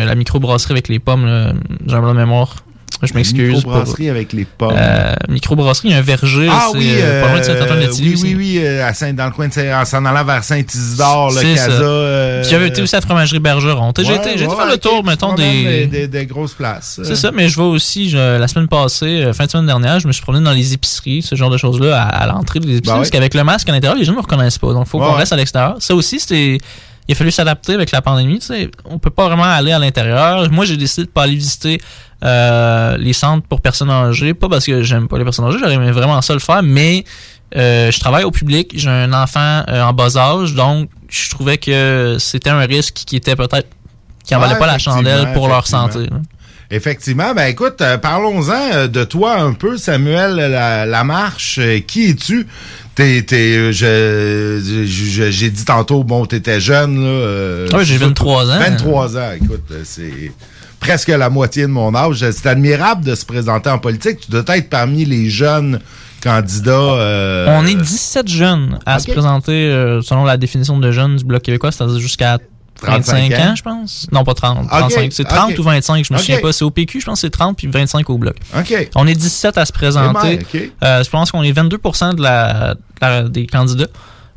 la microbrasserie avec les pommes, j'ai un blanc mémoire. Je m'excuse.
Microbrasserie avec les pommes.
Euh, microbrasserie, un verger,
ah oui,
euh, pas loin de Saint-Antoine de
euh, oui, oui, oui, euh, à Saint, dans le coin de Saint, en s'en allant vers Saint-Isidore, le. Casa. euh,
Puis j'avais été aussi à la fromagerie Bergeron. J'ai été, j'ai faire le tour, mettons, des...
des, des grosses places.
C'est ça, mais je vais aussi, je- la semaine passée, fin de semaine dernière, je me suis promené dans les épiceries, ce genre de choses-là, à, à l'entrée des épiceries,
Bah
parce qu'avec le masque à l'intérieur, les gens ne me reconnaissent pas. Donc, il faut
Ouais,
qu'on
ouais.
reste à l'extérieur. Ça aussi, c'était. Il a fallu s'adapter avec la pandémie. Tu sais, on peut pas vraiment aller à l'intérieur. Moi, j'ai décidé de pas aller visiter euh, les centres pour personnes âgées, pas parce que j'aime pas les personnes âgées, j'aurais aimé vraiment ça le faire, mais euh, je travaille au public, j'ai un enfant euh, en bas âge, donc je trouvais que c'était un risque qui était peut-être qui en
Ouais,
valait pas la chandelle pour leur santé. là.
Effectivement, ben écoute, euh, parlons-en euh, de toi un peu, Samuel La, Lamarche. Euh, qui es-tu? T'es, t'es, je, j'ai dit tantôt, bon, t'étais jeune, là. euh,
Ouais, j'ai 23 ans.
23 ans, écoute, c'est presque la moitié de mon âge. C'est admirable de se présenter en politique. Tu dois être parmi les jeunes candidats. euh,
On est 17 jeunes à se présenter euh, selon la définition de jeunes du Bloc québécois, c'est-à-dire jusqu'à 35
35
ans,
ans.
je pense. Non, pas 30.
Ok,
35. C'est 30
ok.
ou 25, je me souviens pas. C'est au PQ, je pense que c'est 30 puis 25 au Bloc.
OK.
On est 17 à se présenter. Euh, je pense qu'on est 22 de la, de la- des candidats.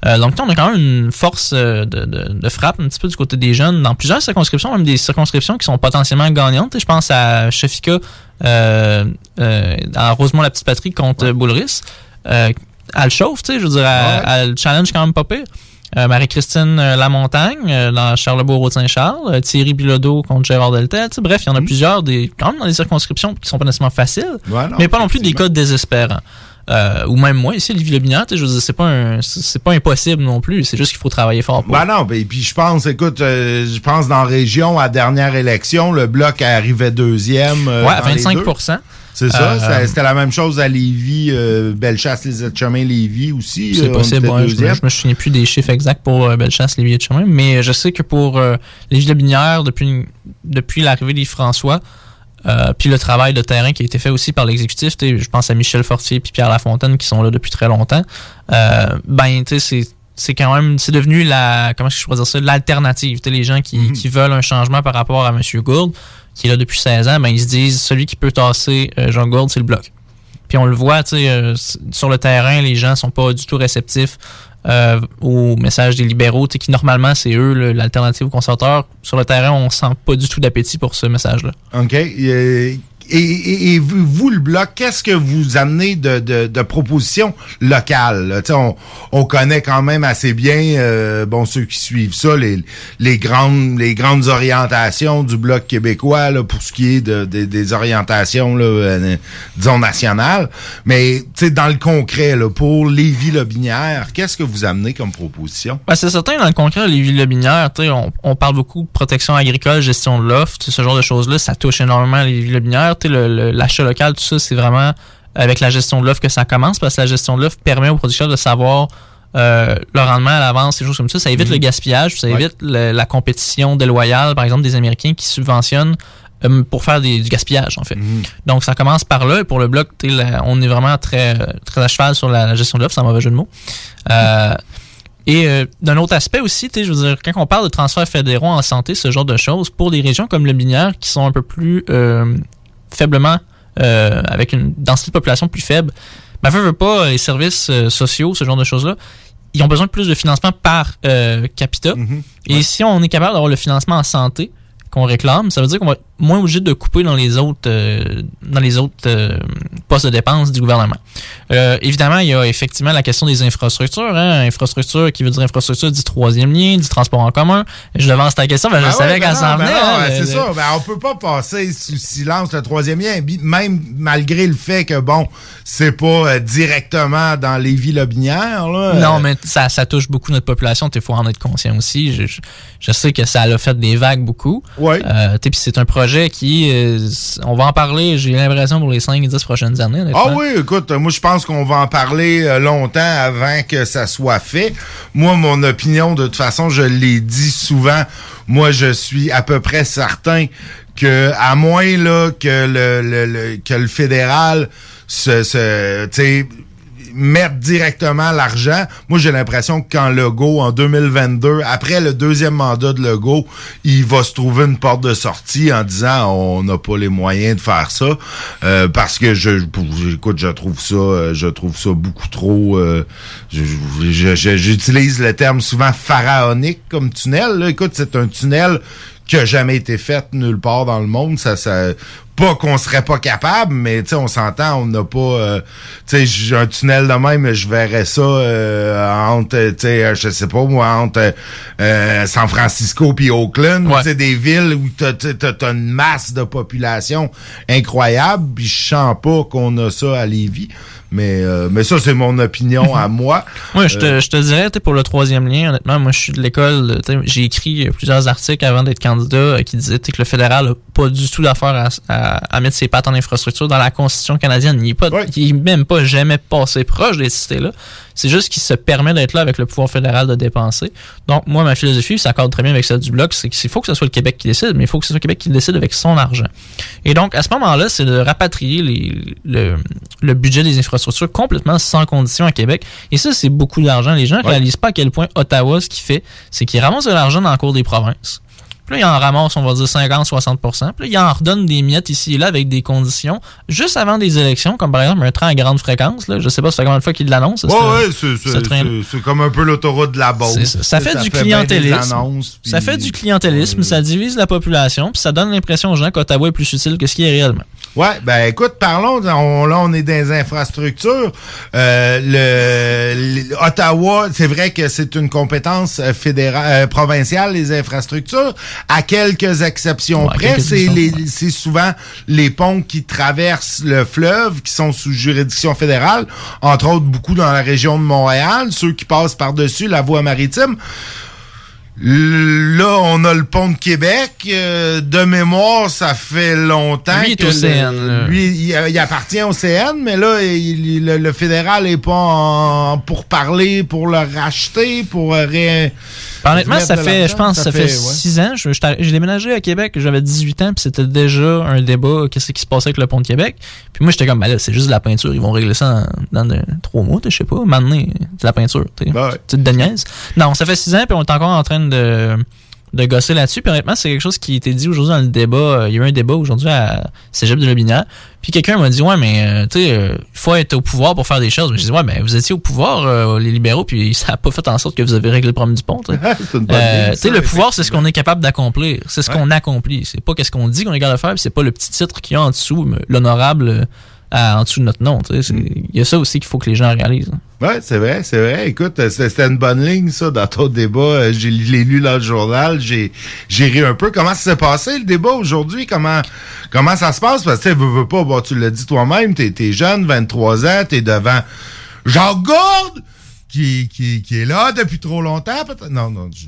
Euh, donc, on a quand même une force euh, de, de- de frappe un petit peu du côté des jeunes dans plusieurs circonscriptions, même des circonscriptions qui sont potentiellement gagnantes. Je pense à Shafika, euh, euh, à Rosemont-la-Petite-Patrie contre Boulris. Euh, elle chauffe, tu sais, je veux dire, elle, challenge quand même pas pire. Marie-Christine Lamontagne dans Charlebourg-Saint-Charles, euh, Thierry Bilodeau contre Gérard sais, bref, il y en a plusieurs, des, quand même dans des circonscriptions qui sont pas nécessairement faciles,
Ouais, non,
mais pas non plus des cas désespérants. Euh, ou même moi ici, tu sais, je veux dire, c'est pas un, c'est pas impossible non plus, c'est juste qu'il faut travailler fort pour.
Ben non, ben, puis je pense, écoute, euh, je pense dans la région, à la dernière élection, le bloc arrivait deuxième. euh,
Ouais, à
dans les
25
deux. C'est ça, c'était- la même chose à Lévis, Bellechasse, les Etchemins, Lévis aussi.
C'est possible, ouais, je, me- je me souviens plus des chiffres exacts pour Bellechasse, Lévis et Chemin, mais je sais que pour euh, les Lebinière, depuis, depuis l'arrivée des François, euh, puis le travail de terrain qui a été fait aussi par l'exécutif, tu sais, je pense à Michel Fortier puis Pierre Lafontaine qui sont là depuis très longtemps, euh, ben, tu sais, c'est c'est quand même, c'est devenu la, comment je pourrais dire ça, l'alternative. Tu sais, les gens qui, qui veulent un changement par rapport à M. Gould, qui est là depuis 16 ans, ben, ils se disent, celui qui peut tasser euh, Jean Gould, c'est le bloc. Puis on le voit, tu sais, euh, sur le terrain, les gens sont pas du tout réceptifs euh, au message des libéraux, qui normalement, c'est eux l'alternative aux conservateurs. Sur le terrain, on sent pas du tout d'appétit pour ce message-là.
OK. Et, et- et vous, vous, le bloc, qu'est-ce que vous amenez de, de, de propositions locales? On, on connaît quand même assez bien, euh, bon, ceux qui suivent ça, les, les, grandes, les grandes orientations du bloc québécois là, pour ce qui est de, de- des orientations, là, euh, disons, nationales. Mais dans le concret, là, pour Lévis-Lobinière, qu'est-ce que vous amenez comme proposition?
Ben, c'est certain, dans le concret, les villes binières, on, on parle beaucoup de protection agricole, gestion de l'offre, ce genre de choses-là, ça touche énormément les villes binières. L'achat local, tout ça, c'est vraiment avec la gestion de l'offre que ça commence, parce que la gestion de l'offre permet aux producteurs de savoir euh, le rendement à l'avance, ces choses comme ça. Ça évite
Mhm.
le gaspillage, ça
Ouais.
évite le- la compétition déloyale, par exemple, des Américains qui subventionnent euh, pour faire des- du gaspillage, en fait.
Mhm.
Donc, ça commence par là. Et pour le bloc, on est vraiment très, très à cheval sur la, la gestion de l'offre, c'est un mauvais jeu de mots. Euh, et euh, d'un autre aspect aussi, je veux dire, quand on parle de transferts fédéraux en santé, ce genre de choses, pour des régions comme le Binière, qui sont un peu plus euh, faiblement, euh, avec une densité de population plus faible, ben, veut, veut pas, les services euh, sociaux, ce genre de choses-là, ils ont besoin de plus de financement par euh, capita. Et si on est capable d'avoir le financement en santé qu'on réclame, ça veut dire qu'on va moins obligé de couper dans les autres euh, dans les autres euh, postes de dépenses du gouvernement. Euh, évidemment, il y a effectivement la question des infrastructures. Hein. Infrastructure qui veut dire infrastructure dit troisième lien, dit transport en commun. Je devance ta question, ben, je
Ben
savais
ouais,
qu'elle
ben
s'en
ben
venait. hein,
ben c'est ça. Ben, on peut pas passer sous silence le troisième lien, même malgré le fait que, bon, c'est pas euh, directement dans les villes lobinières. Là.
Non, mais ça, ça touche beaucoup notre population. Il faut en être conscient aussi. Je, je, je sais que ça a fait des vagues beaucoup. T'sais, puis c'est un projet qui, euh, on va en parler, j'ai l'impression, pour les 5-10 prochaines années.
Ah oui, écoute, moi je pense qu'on va en parler euh, longtemps avant que ça soit fait. Moi, mon opinion, de toute façon, je l'ai dit souvent, moi je suis à peu près certain que à moins là que le, que le fédéral se, se mettre directement l'argent. Moi, j'ai l'impression que quand Legault, en 2022, après le deuxième mandat de Legault, il va se trouver une porte de sortie en disant on n'a pas les moyens de faire ça. Euh, parce que je, écoute, je trouve ça, euh, je trouve ça beaucoup trop. euh, J'utilise le terme souvent pharaonique comme tunnel. là. Écoute, c'est un tunnel qui a jamais été fait nulle part dans le monde. Ça, ça, pas qu'on serait pas capable, mais tu sais, on s'entend, on n'a pas, euh, tu sais, j'ai un tunnel de même, je verrais ça euh, entre, tu sais, euh, je sais pas moi, entre euh, San Francisco puis Oakland, tu sais, des villes où t'as, t'as- t'as une masse de population incroyable, puis je sens pas qu'on a ça à Lévis. Mais, euh, mais ça, c'est mon opinion à moi.
Moi, je te,
Euh,
je te dirais, pour le troisième lien, honnêtement, moi, je suis de l'école. J'ai écrit euh, plusieurs articles avant d'être candidat qui disaient que le fédéral n'a pas du tout d'affaire à, à- à mettre ses pattes en infrastructure. Dans la Constitution canadienne, il n'est pas, il est même pas jamais passé proche des cités-là. C'est juste qu'il se permet d'être là avec le pouvoir fédéral de dépenser. Donc, moi, ma philosophie, ça accorde très bien avec celle du Bloc, c'est qu'il faut que ce soit le Québec qui décide, mais il faut que ce soit le Québec qui décide avec son argent. Et donc, à ce moment-là, c'est de rapatrier les- le, le budget des infrastructures complètement sans condition à Québec. Et ça, c'est beaucoup d'argent. Les gens ne réalisent pas à quel point Ottawa, ce qu'il fait, c'est qu'il ramasse de l'argent dans le cours des provinces. Puis là, il en ramasse, on va dire 50-60 Puis là, il en redonne des miettes ici et là avec des conditions juste avant des élections, comme par exemple un train à grande fréquence. Là. Je sais pas ça fait combien de fois qu'il l'annonce.
Ouais,
ce-
ouais, c'est-
ce
comme un peu l'autoroute de la Beauce.
ça. Ça fait du clientélisme.
annonces, puis-
ça fait du clientélisme, ça divise la population, puis ça donne l'impression aux gens qu'Ottawa est plus utile que ce qui est réellement.
Ouais, ben écoute, parlons, on- là on est dans les infrastructures. Euh, le, le- Ottawa, c'est vrai que c'est une compétence euh, fédérale, euh, provinciale, les infrastructures. À quelques exceptions
Ouais,
près, c'est souvent les ponts qui traversent le fleuve qui sont sous juridiction fédérale, entre autres beaucoup dans la région de Montréal, ceux qui passent par-dessus la voie maritime. Là, on a le pont de Québec. Euh, de mémoire, ça fait longtemps
Lui est au CN,
lui, il, il appartient au CN, mais là, il- il- le, le fédéral est pas en, pour parler, pour le racheter, pour euh, ré...
Honnêtement, ça fait, je pense, ça, fait
ouais.
6 ans. J'ai déménagé à Québec, j'avais 18 ans, puis c'était déjà un débat, qu'est-ce qui se passait avec le pont de Québec. Puis moi, j'étais comme, ben là, c'est juste de la peinture, ils vont régler ça dans 3 mois, je sais pas. Maintenant, c'est de la peinture, tu sais. Niaises. Non, ça fait 6 ans, puis on est encore en train de, de gosser là-dessus. Puis honnêtement, c'est quelque chose qui a été dit aujourd'hui dans le débat. Euh, Il y a eu un débat aujourd'hui à Cégep de Lobinière. Puis quelqu'un m'a dit, ouais, mais euh, tu sais, euh, il faut être au pouvoir pour faire des choses. Mais je dis, ouais, mais vous étiez au pouvoir, euh, les libéraux, puis ça n'a pas fait en sorte que vous avez réglé le problème du pont. tu sais. Euh, le pouvoir, c'est ce qu'on est capable d'accomplir. C'est ce qu'on accomplit. C'est pas qu'est-ce qu'on dit qu'on est capable de faire, c'est pas le petit titre qu'il y a en dessous, l'honorable euh, à- en dessous de notre nom. tu sais. C'est- Il y a ça aussi qu'il faut que les gens réalisent.
Ouais, c'est vrai, c'est vrai. Écoute, c'était une bonne ligne, ça, dans ton débat. Euh, J'ai je l'ai lu dans le journal. J'ai ri un peu. Comment ça s'est passé, le débat aujourd'hui? Comment comment ça se passe? Parce que, tu sais, veux, veux pas, bon, tu l'as dit toi-même, t'es es jeune, 23 ans, t'es devant Jean Gourde, qui, qui, qui est là depuis trop longtemps, peut-être? Non, non, je-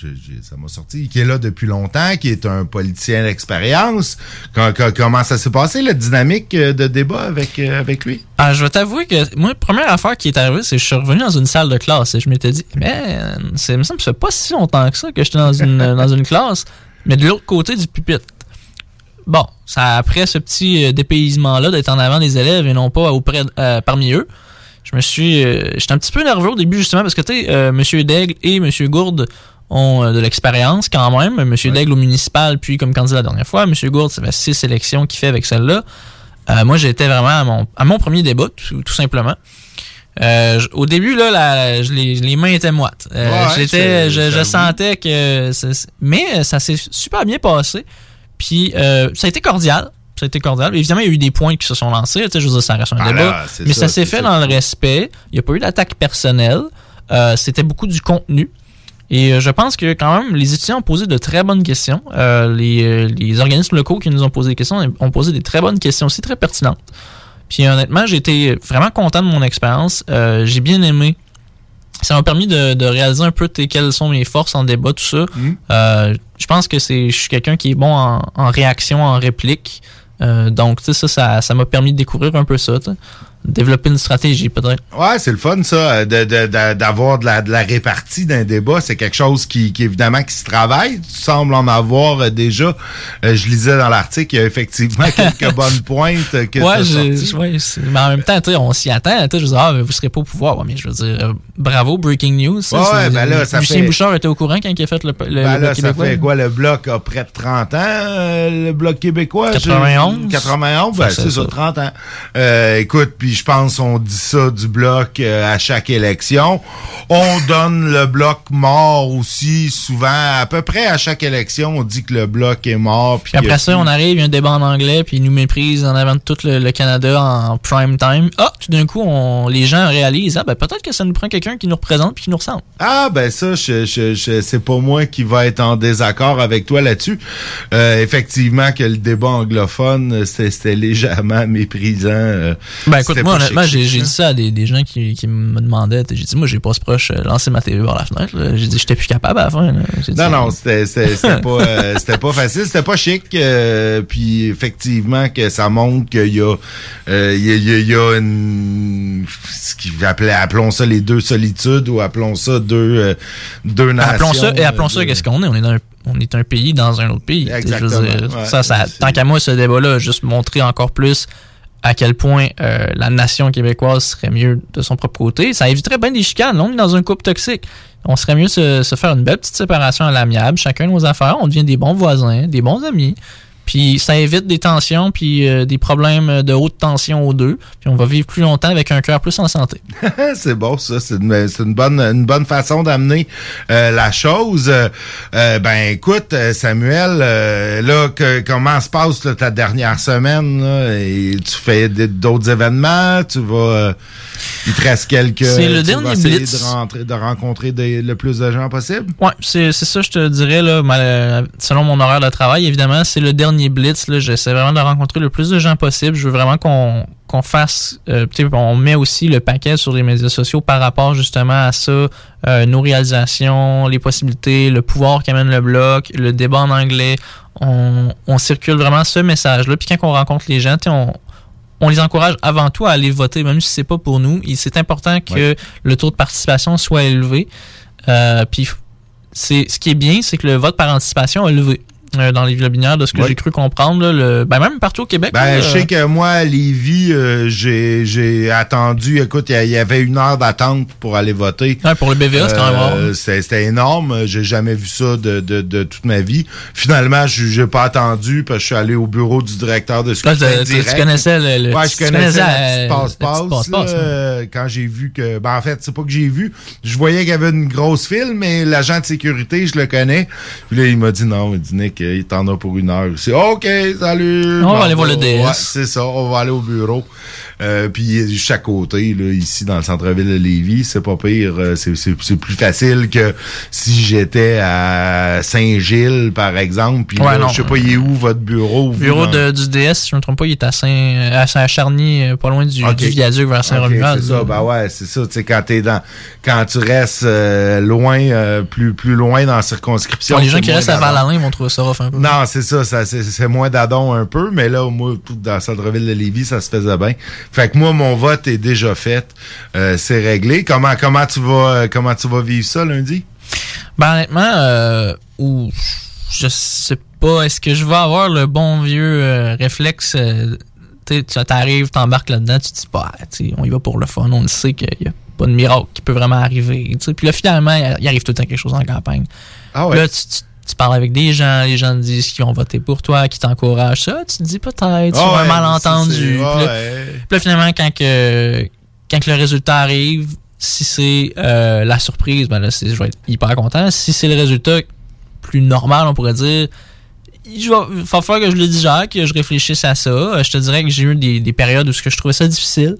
je- je- ça m'a sorti. Qui est là depuis longtemps, qui est un politicien d'expérience. Co- co- Comment ça s'est passé, la dynamique euh, de débat avec, euh, avec lui?
Ah, je vais t'avouer que moi, la première affaire qui est arrivée, c'est que je suis revenu dans une salle de classe et je m'étais dit, mais c'est, il me semble que ça fait pas si longtemps que ça que j'étais dans une, dans une classe, mais de l'autre côté du pupitre. Bon, ça après ce petit euh, dépaysement-là d'être en avant des élèves et non pas auprès euh, parmi eux, je me suis, euh, j'étais un petit peu nerveux au début justement parce que tu sais, euh, Monsieur Daigle et Monsieur Gourde ont euh, de l'expérience quand même. Monsieur Daigle au municipal puis comme candidat la dernière fois, Monsieur Gourde ça fait six élections qu'il fait avec celle-là. Euh, moi, j'étais vraiment à mon, à mon premier débat, tout, tout simplement. Euh, au début, là, la- je les, les mains étaient moites. Euh,
Ouais,
j'étais,
c'est-
je, sentais que. Mais ça s'est super bien passé. Puis ça a été cordial. Ça a été cordial. Évidemment, il y a eu des points qui se sont lancés. Tu sais, je veux dire, ça reste un
Ah
débat.
là,
mais
ça,
s'est fait
ça.
dans le respect. Il n'y a pas eu d'attaque personnelle. C'était beaucoup du contenu. Et euh, je pense que quand même, les étudiants ont posé de très bonnes questions. Euh, les, euh, les organismes locaux qui nous ont posé des questions ont posé des très bonnes questions aussi, très pertinentes. Puis honnêtement, j'ai été vraiment content de mon expérience. Euh, j'ai bien aimé. Ça m'a permis de, de réaliser un peu quelles sont mes forces en débat, tout ça. Euh, je pense que c'est, je suis quelqu'un qui est bon en, en réaction, en réplique. Euh, donc, tu sais, ça, ça, m'a permis de découvrir un peu ça. Développer une stratégie, peut-être.
Ouais, c'est le fun, ça, euh, de- de- de- d'avoir de, la, de la répartie d'un débat. C'est quelque chose qui, qui, évidemment, qui se travaille. Tu sembles en avoir euh, déjà. Euh, je lisais dans l'article, il y a effectivement quelques bonnes pointes que
ouais, ouais, mais en même temps, tu sais, on s'y attend. tu sais, Je veux dire, ah, vous serez pas au pouvoir. Ouais, mais je veux dire, euh, bravo, breaking news. ça,
Ouais, ben là, ça
Lucien
fait-
Bouchard était au courant quand il a fait le, le,
Ben
le
là, ça
Québécois.
fait quoi? Le Bloc a près de 30 ans, euh, le Bloc québécois?
91.
J'ai- 91, ben, c'est ça,
ça.
30 ans. Écoute, puis je pense on dit ça du Bloc euh, à chaque élection. On donne le Bloc mort aussi, souvent, à peu près à chaque élection, on dit que le Bloc est mort. Puis
Puis après ça, on arrive, il y a un débat en anglais, puis ils nous méprisent en avant de tout le, le Canada en prime time. Ah, tout d'un coup, on, les gens réalisent, ah, ben peut-être que ça nous prend quelqu'un qui nous représente puis qui nous ressemble.
Ah ben ça, je, je, je- c'est pas moi qui va être en désaccord avec toi là-dessus. Euh, effectivement que le débat anglophone, c'était c'était légèrement méprisant. euh,
Ben écoute, moi honnêtement, j'ai dit ça à des, des gens qui, qui me demandaient. J'ai dit, moi, j'ai pas ce proche euh, lancer ma TV par la fenêtre. là. J'ai dit, j'étais plus capable à la fin. là. Dit,
Non, non, c'était c'était- c'était pas, euh, c'était pas facile, c'était pas chic. euh, puis effectivement que ça montre qu'il y a, euh, il y a, y a- y a une, ce qu'ils appelaient, appelons ça les deux solitudes ou appelons ça deux, euh, deux nations.
Appelons ça, et appelons ça
euh,
qu'est-ce qu'on est? On est, dans un, on est un pays dans un autre pays.
Exactement,
dire,
ouais,
ça, ça, tant qu'à moi, ce débat-là a juste montré encore plus à quel point euh, la nation québécoise serait mieux de son propre côté. Ça éviterait bien des chicanes. On est dans un couple toxique. On serait mieux se, se faire une belle petite séparation à l'amiable, chacun nos affaires. On devient des bons voisins, des bons amis. Puis ça évite des tensions, puis euh, des problèmes de haute tension aux deux. Puis on va vivre plus longtemps avec un cœur plus en santé.
c'est bon, ça. C'est une, bonne, une bonne façon d'amener euh, la chose. Euh, ben, écoute, Samuel, là, que, comment se passe là, ta dernière semaine? là? Et tu fais d'autres événements? Tu vas... il te reste quelques...
C'est le
tu vas
dernier
essayer
Blitz.
De, rentrer, de rencontrer des- le plus de gens possible?
Ouais, c'est c'est ça, je te dirais, là, selon mon horaire de travail, évidemment, c'est le dernier blitz. là. J'essaie vraiment de rencontrer le plus de gens possible. Je veux vraiment qu'on qu'on fasse, euh, on met aussi le paquet sur les médias sociaux par rapport justement à ça, euh, nos réalisations, les possibilités, le pouvoir qu'amène le bloc, le débat en anglais. On, on circule vraiment ce message-là. Puis quand on rencontre les gens, on, on les encourage avant tout à aller voter, même si c'est pas pour nous. Et C'est important que
Ouais.
le taux de participation soit élevé. Euh, puis c'est ce qui est bien, c'est que le vote par anticipation a levé euh, dans les villes binaires, de ce que j'ai cru comprendre. Là, le, ben même partout au Québec.
Ben,
là,
je sais que moi, à Lévis, euh, j'ai j'ai attendu. Écoute, il y avait une heure d'attente pour aller voter.
Ouais, pour le BVA, c'est quand même.
Euh, C'était énorme. J'ai jamais vu ça de, de, de toute ma vie. Finalement, je j'ai pas attendu parce que je suis allé au bureau du directeur de scrutin
tu- tu-
direct.
tu connaissais le- le-
Ouais, je connaissais
euh, la
passe-passe. euh, Quand j'ai vu que... Ben, en fait, c'est pas que j'ai vu. Je voyais qu'il y avait une grosse file, mais l'agent de sécurité, je le connais. Puis là, il m'a dit non, il dit Nick, il t'en a pour une heure. C'est OK, salut.
On va aller voir le DS.
Ouais, c'est ça, on va aller au bureau. Euh, puis chaque côté, là, ici dans le centre-ville de Lévis, c'est pas pire. euh, C'est, plus facile que si j'étais à Saint-Gilles, par exemple. Puis
Ouais,
je sais pas, il est où votre bureau?
Le bureau de, du DS, si je me trompe pas, il est à Saint, à Saint-Charny, euh, pas loin du, du viaduc vers Saint-Romuald.
c'est ça, ben ouais, c'est ça. Tu sais, quand t'es dans, quand tu restes euh, loin, euh, plus, plus loin dans la circonscription.
Bon, les gens qui restent à. Val-Alain vont trouver ça rough un peu.
Non, c'est ça, ça c'est, c'est moins d'adon un peu, mais là, moi, tout dans le centre-ville de Lévis, ça se faisait bien. Fait que moi, mon vote est déjà fait. Euh, c'est réglé. Comment, comment tu vas, euh, comment tu vas vivre ça lundi?
Ben honnêtement, euh, ou je sais pas, est-ce que je vais avoir le bon vieux euh, réflexe euh, tu t'arrives, t'embarques là-dedans, tu te dis pas, ah, on y va pour le fun, on le sait qu'il y a pas de miracle qui peut vraiment arriver. tu sais. Puis là, finalement, il il arrive tout le temps quelque chose en campagne.
Ah ouais.
Là, tu, tu- tu parles avec des gens, les gens te disent qu'ils ont voté pour toi, qui t'encouragent ça, tu te dis peut-être,
Ah
vas un
ouais,
malentendu. Puis là,
ouais.
puis là, finalement, quand, que, quand que le résultat arrive, si c'est euh, la surprise, ben là, je vais être hyper content. Si c'est le résultat plus normal, on pourrait dire, il va, falloir que je le digère, que je réfléchisse à ça. Euh, Je te dirais que j'ai eu des, des périodes où ce que je trouvais ça difficile.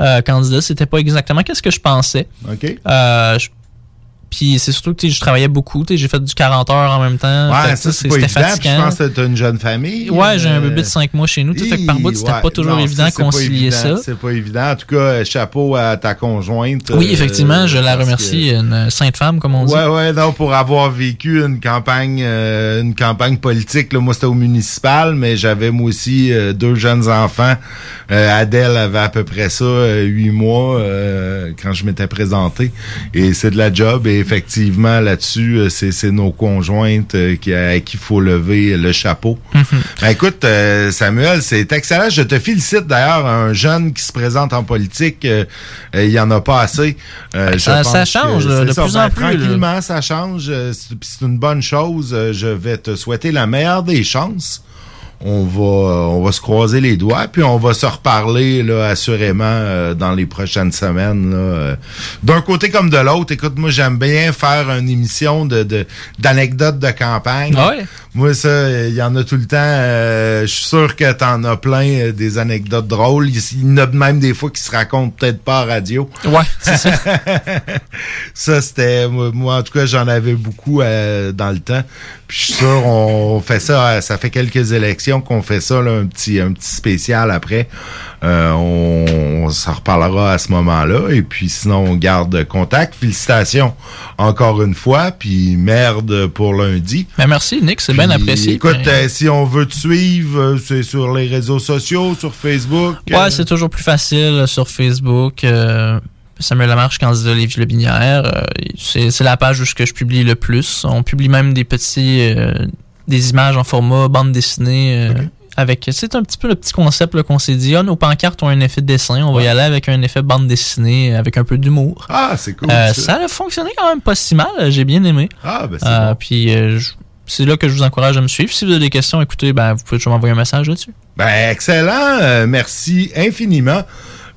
Euh, candidat, c'était pas exactement qu'est-ce que je pensais.
OK.
Euh, je- puis c'est surtout que je travaillais beaucoup. J'ai fait du 40 heures en même temps.
Ouais, ça, c'est pas
c'était
évident. Puis je
fatigant.
pense que t'as une jeune famille.
Ouais, j'ai un
euh,
bébé de 5 mois chez nous. sais, Fait que par bout, c'était
Ouais,
pas toujours
non,
évident de concilier
évident,
ça.
C'est pas évident. En tout cas, euh, chapeau à ta conjointe.
Oui,
euh,
effectivement, je la remercie, une sainte femme, comme on dit.
Ouais, ouais, non, pour avoir vécu une campagne, euh, une campagne politique. Là, moi, c'était au municipal, mais j'avais moi aussi euh, deux jeunes enfants. Euh, Adèle avait à peu près ça, euh, huit mois, euh, quand je m'étais présenté. Et c'est de la job. Et effectivement, là-dessus, euh, c'est, c'est nos conjointes euh, qui, à qui il faut lever le chapeau. Ben, écoute, euh, Samuel, c'est excellent. Je te félicite d'ailleurs. Un jeune qui se présente en politique, il y en a pas assez. Je
ça- change,
que
là,
c'est
de
ça.
plus
Ben,
en plus, là.
Tranquillement, ça change. c'est une bonne chose. Je vais te souhaiter la meilleure des chances. On va, euh, on va se croiser les doigts, puis on va se reparler là, assurément euh, dans les prochaines semaines. là, euh. D'un côté comme de l'autre, écoute, moi j'aime bien faire une émission de de- d'anecdotes de, campagne.
Ah ouais?
Moi, ça, il y en a tout le temps. euh, Je suis sûr que t'en as plein des anecdotes drôles. Il il y en a même des fois qui se racontent peut-être pas à radio.
Ouais, c'est ça.
ça, c'était... Moi, moi, en tout cas, j'en avais beaucoup euh, dans le temps. Puis je suis sûr, on fait ça... euh, Ça fait quelques élections qu'on fait ça, là, un petit un petit spécial après. Euh, on, on s'en reparlera à ce moment-là. Et puis sinon, on garde contact. Félicitations encore une fois. Puis merde pour lundi.
Ben merci, Nick, c'est bien apprécié.
Écoute,
Ben,
euh, si on veut te suivre, euh, c'est sur les réseaux sociaux, sur Facebook.
Ouais,
euh,
c'est toujours plus facile sur Facebook. Samuel Lamarche, candidat Lévis Le Binière. euh, c'est c'est la page où ce que je publie le plus. On publie même des petits euh, des images en format bande dessinée euh, avec. C'est un petit peu le petit concept qu'on s'est dit. Ah, nos pancartes ont un effet de dessin. On va y aller avec un effet bande dessinée, avec un peu d'humour.
Ah, c'est cool. Ça.
ça a fonctionné quand même pas si mal. J'ai bien aimé.
Ah, ben c'est bon.
Puis je- c'est là que je vous encourage à me suivre. Si vous avez des questions, écoutez, ben, vous pouvez toujours m'envoyer un message là-dessus.
Ben, excellent. Euh, merci infiniment.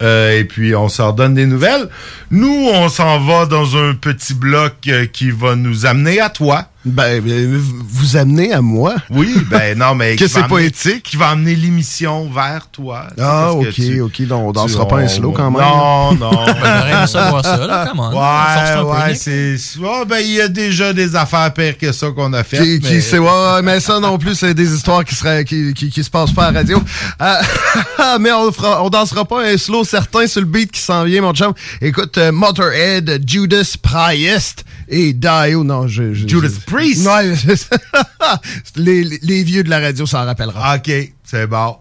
Euh, et puis, on se redonne des nouvelles. Nous, on s'en va dans un petit bloc euh, qui va nous amener à toi.
Ben, vous amenez à moi?
Oui, ben non, mais...
Que c'est
amener-
poétique.
Qui va amener l'émission vers toi. C'est
Ah, ok,
tu-
ok. Donc, on dansera pas un slow quand même.
Non, non.
Ben, j'aurais aimé ça là, on. Peu,
Ouais, ouais, c'est... ouais, ben, il y a déjà des affaires pires que ça qu'on a fait.
Qui, qui sait, ouais, ouais, mais ça non plus, c'est des histoires qui seraient, qui, qui, qui se passent pas à la radio. Euh, mais on fera, on dansera pas un slow certain sur le beat qui s'en vient, mon chum. Écoute, euh, Motorhead, Judas Priest et Dio, non, je, je-
Judas
je-
Priest?
Ouais, les, les- vieux de la radio s'en rappellera.
OK, c'est bon.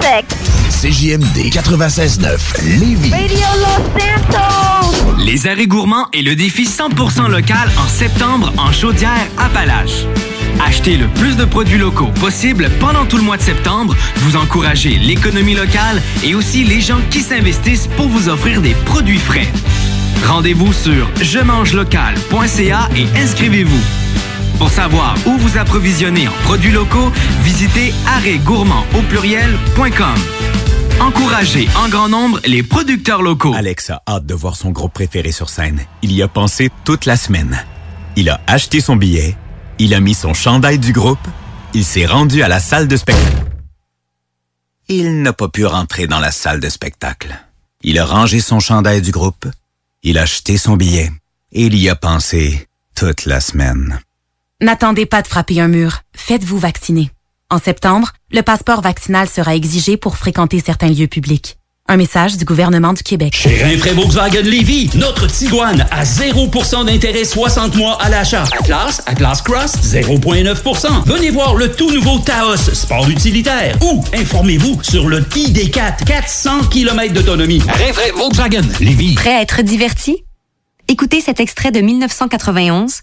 Sexy.
CJMD 96.9 Lévis.
Radio Los Santos.
Les arrêts gourmands et le défi 100% local en septembre en chaudière Appalaches. Achetez le plus de produits locaux possible pendant tout le mois de septembre. Vous encouragez l'économie locale et aussi les gens qui s'investissent pour vous offrir des produits frais. Rendez-vous sur je mange local.ca et inscrivez-vous. Pour savoir où vous approvisionner en produits locaux, visitez arrêtgourmand au pluriel.com. Encouragez en grand nombre les producteurs locaux.
Alex a hâte de voir son groupe préféré sur scène. Il y a pensé toute la semaine. Il a acheté son billet, il a mis son chandail du groupe, il s'est rendu à la salle de spectacle. Il n'a pas pu rentrer dans la salle de spectacle. Il a rangé son chandail du groupe, il a acheté son billet et il y a pensé toute la semaine.
N'attendez pas de frapper un mur. Faites-vous vacciner. En septembre, le passeport vaccinal sera exigé pour fréquenter certains lieux publics. Un message du gouvernement du Québec.
Chez Rinfraie Volkswagen Lévy, notre Tiguan à 0% d'intérêt 60 mois à l'achat. Atlas, Atlas Cross, 0,9%. Venez voir le tout nouveau Taos, sport utilitaire. Ou informez-vous sur le ID4, 400 km d'autonomie. Rinfraie Volkswagen Lévy.
Prêt à être diverti? Écoutez cet extrait de 1991,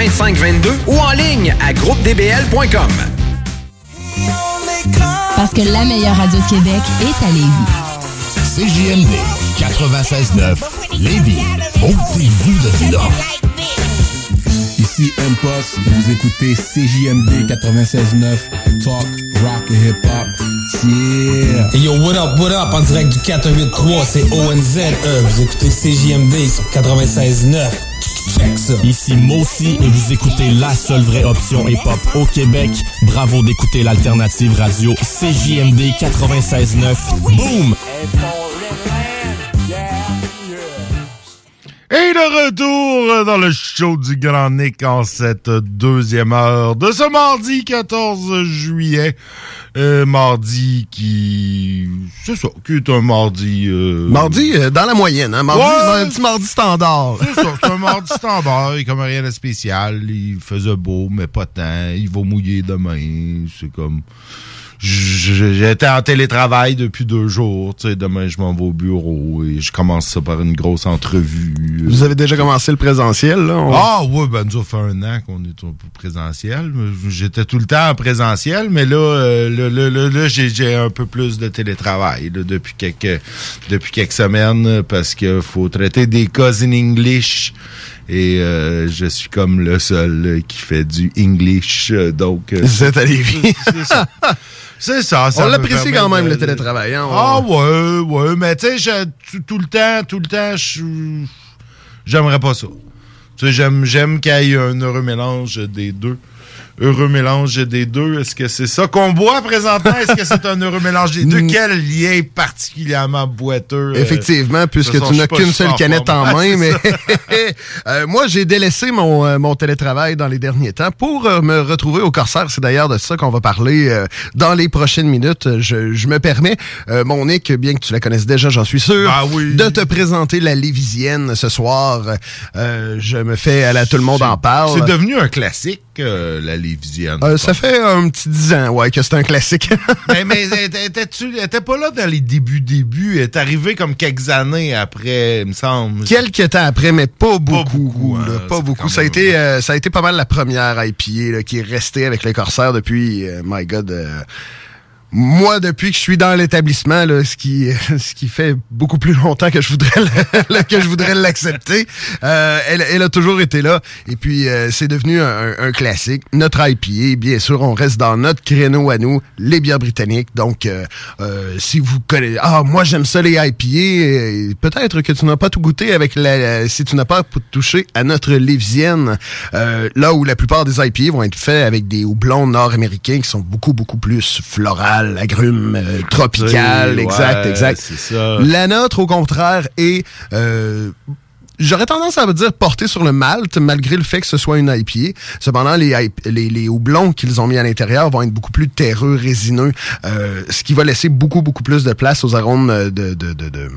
2522 ou en ligne à groupedbl.com.
Parce que la meilleure radio de Québec est à Lévis.
CJMD 96.9 Lévis. Montez-vous de là.
Ici Impost, vous écoutez CJMD 96.9 Talk, Rock et Hip Hop. Yeah!
Hey yo, what up, what up? En direct du 483, c'est ONZE. Vous écoutez CJMD sur 96.9.
Ici Mossy et vous écoutez la seule vraie option hip-hop au Québec. Bravo d'écouter l'alternative radio CJMD 96.9. Boom!
Et de retour dans le show du Grand Nick en cette deuxième heure de ce mardi 14 juillet. Euh, mardi qui... C'est ça, qui est un mardi... euh,
Mardi, euh, dans la moyenne, hein? Mardi,
Ouais.
un petit mardi standard.
C'est ça, c'est un mardi standard, il comme rien de spécial. Il faisait beau, mais pas tant. Il va mouiller demain. C'est comme... j'étais en télétravail depuis deux jours. Tu sais, demain, je m'en vais au bureau et je commence ça par une grosse entrevue.
Vous avez déjà commencé le présentiel, là? On-
Ah oui, ben nous, ça fait un an qu'on est au présentiel. J'étais tout le temps en présentiel, mais là, là, là, là, là, j'ai un peu plus de télétravail là, depuis quelques depuis quelques semaines euh, parce qu'il faut traiter des cas in English. Et euh, je suis comme le seul euh, qui fait du English. euh, Donc, euh,
C'est à Lévis.
c'est ça.
On l'apprécie quand même,
de-
le télétravail. hein,
Ah ouais, ouais, mais tu sais, tout- le temps, tout le temps, j'aimerais pas ça. Tu sais, j'aime, j'aime qu'il y ait un heureux mélange des deux. Heureux mélange des deux. Est-ce que c'est ça qu'on boit présentement? Est-ce que c'est un heureux mélange des deux? Quel lien particulièrement boiteux? euh,
Effectivement, puisque tu n'as qu'une seule canette en
forme.
main, mais Euh, moi, j'ai délaissé mon, euh, mon télétravail dans les derniers temps pour euh, me retrouver au Corsaire. C'est d'ailleurs de ça qu'on va parler euh, dans les prochaines minutes. Je, je me permets, euh, mon Nick, bien que tu la connaisses déjà, j'en suis sûr,
Ah
de te présenter la Lévisienne ce soir. Euh, je me fais à la tout le monde en parle.
C'est devenu un classique, euh, la Lévisienne?
Euh, ça fait un petit dix ans, ouais, que c'est un classique.
mais mais étais-tu étais pas là dans les débuts, débuts? Elle est arrivé comme quelques années après, il me semble.
Quelques temps après, mais pas beaucoup. là, pas beaucoup. Ça a, été, euh, ça a été pas mal la première IPA là, qui est restée avec les corsaires depuis, euh, my God, euh, moi, depuis que je suis dans l'établissement, ce qui ce qui fait beaucoup plus longtemps que je voudrais le- que je voudrais l'accepter, euh, elle, elle a toujours été là. Et puis, euh, c'est devenu un, un classique. Notre IPA, bien sûr, on reste dans notre créneau à nous, les bières britanniques. Donc, euh, euh, si vous connaissez... Ah, moi, j'aime ça, les IPA. Peut-être que tu n'as pas tout goûté avec la... Si tu n'as pas touché à notre Lévisienne, euh, là où la plupart des IPA vont être faits avec des houblons nord-américains qui sont beaucoup, beaucoup plus florales, agrumes, euh, exact, exact.
ça.
La nôtre, au contraire, est... euh, J'aurais tendance à dire porter sur le malt, malgré le fait que ce soit une IPA. Cependant, les, les, les houblons qu'ils ont mis à l'intérieur vont être beaucoup plus terreux, résineux, euh, ce qui va laisser beaucoup, beaucoup plus de place aux arômes euh, de, de, de, de-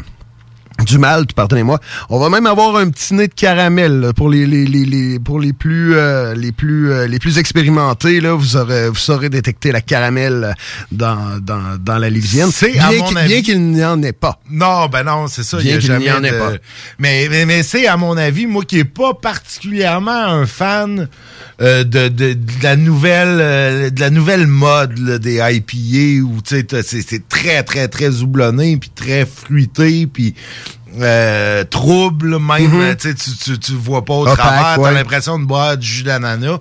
du malt, pardonnez-moi. On va même avoir un petit nez de caramel là, pour les, les, les, les- pour les plus euh, les plus euh, les plus expérimentés là, vous aurez vous saurez détecter la caramel dans dans, dans la Lévisienne.
C'est,
bien bien qu'il n'y en ait pas.
Non, ben non, c'est ça.
Bien
il
n'y en ait
de-
pas.
Mais, mais, mais c'est, à mon avis, moi qui est pas particulièrement un fan euh, de, de, de la nouvelle euh, de la nouvelle mode là, des IPA où tu sais c'est c'est très très très houblonné puis très fruité puis euh, trouble même
Mhm.
tu tu, tu tu vois pas au
Opaque,
travers
ouais.
t'as l'impression de boire du jus d'ananas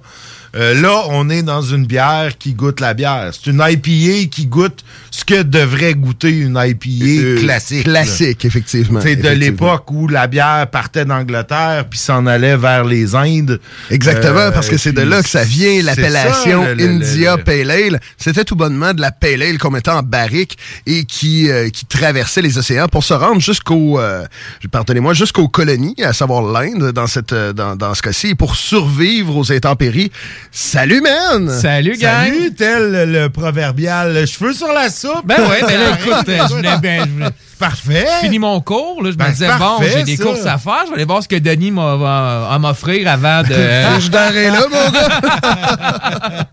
Euh, là, on est dans une bière qui goûte la bière. C'est une IPA qui goûte ce que devrait goûter une IPA
Euh,
classique.
Classique, effectivement.
C'est de l'époque où la bière partait d'Angleterre puis s'en allait vers les Indes.
Exactement,
Euh,
parce que c'est de là que ça vient, l'appellation
ça, le- le-
India
le-
Pale Ale. C'était tout bonnement de la Pale Ale qu'on mettait en barrique et qui, euh, qui traversait les océans pour se rendre jusqu'au, euh, pardonnez-moi, jusqu'aux colonies, à savoir l'Inde dans cette, euh, dans, dans ce cas-ci, et pour survivre aux intempéries. Salut, man!
Salut, gang!
Salut, tel le, le proverbial le cheveu sur la
Ben ouais, ben là, écoute, euh, je voulais bien. Je voulais...
Parfait.
Fini mon cours, là, je
Ben,
me disais,
c'est
bon, j'ai des
ça.
courses à faire, je vais aller voir ce que Denis m'a va, m'offrir avant de.
Je d'arrêt là, mon gars!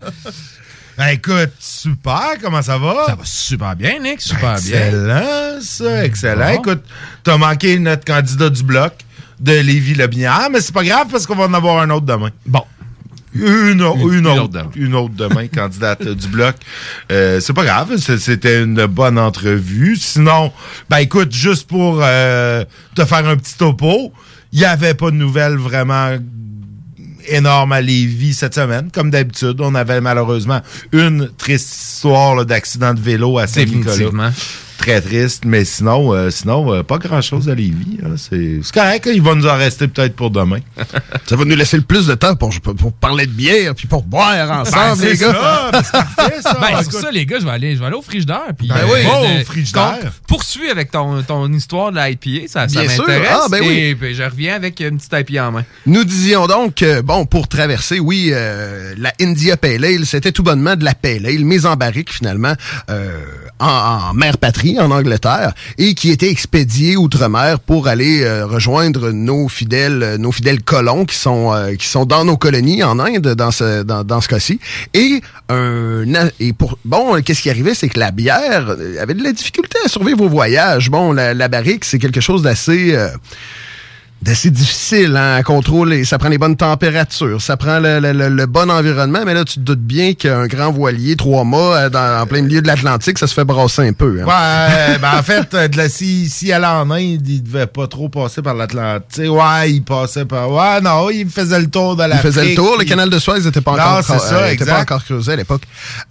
Ben écoute, super, comment ça va?
Ça va super bien, Nick, super bien.
Excellent, ça, excellent.
Bon.
Écoute, t'as manqué notre candidat du bloc de Lévis-Lebinière, mais c'est pas grave parce qu'on va en avoir un autre demain.
Bon.
Une, une,
une
autre,
demain.
une autre demain, candidate du bloc. Euh, c'est pas grave, c'était une bonne entrevue. Sinon, ben écoute, juste pour euh, te faire un petit topo, il n'y avait pas de nouvelles vraiment énormes à Lévis cette semaine. Comme d'habitude, on avait malheureusement une triste histoire d'accident de vélo à Saint-Nicolas. Très triste, mais sinon, euh, sinon euh, pas grand-chose à Lévis. hein. C'est correct, il va nous en rester peut-être pour demain.
Ça va nous laisser le plus de temps pour, pour parler de bière puis pour boire ensemble,
Ben,
les
c'est
gars.
ça, ben, c'est parfait, ça.
Ben, c'est ça, les gars, je vais aller, je vais aller au frigidaire. Puis,
Ben
euh,
oui, au frigidaire.
donc, poursuis avec ton, ton histoire de la IPA, ça, ça m'intéresse.
Ah, ben oui.
Et puis, je reviens avec une petite IPA en main.
Nous disions donc, que, bon, pour traverser, oui, euh, la India Pale Ale, c'était tout bonnement de la Pale Ale, mise en barrique finalement, euh, en, en mère patrie, En Angleterre, et qui était expédié outre-mer pour aller euh, rejoindre nos fidèles, euh, nos fidèles colons qui sont euh, qui sont dans nos colonies en Inde dans ce dans, dans ce cas-ci. Et un et pour bon, qu'est-ce qui arrivait, c'est que la bière avait de la difficulté à survivre au voyage. Bon, la, la barrique, c'est quelque chose d'assez d'assez difficile hein, à contrôler. Ça prend les bonnes températures, ça prend le, le- le- le bon environnement, mais là, tu te doutes bien qu'un grand voilier, trois mois, euh, dans, en plein milieu de l'Atlantique, ça se fait brasser un peu. hein.
Ouais, ben en fait, euh, de la, si, si elle en Inde, il devait pas trop passer par l'Atlantique. Ouais, il passait par. Ouais, non, il faisait le tour de
Il
l'Afrique.
faisait le tour, le canal de Suez n'était pas,
Non,
encore
c'est
cra-
ça,
euh, était pas encore creusé à l'époque.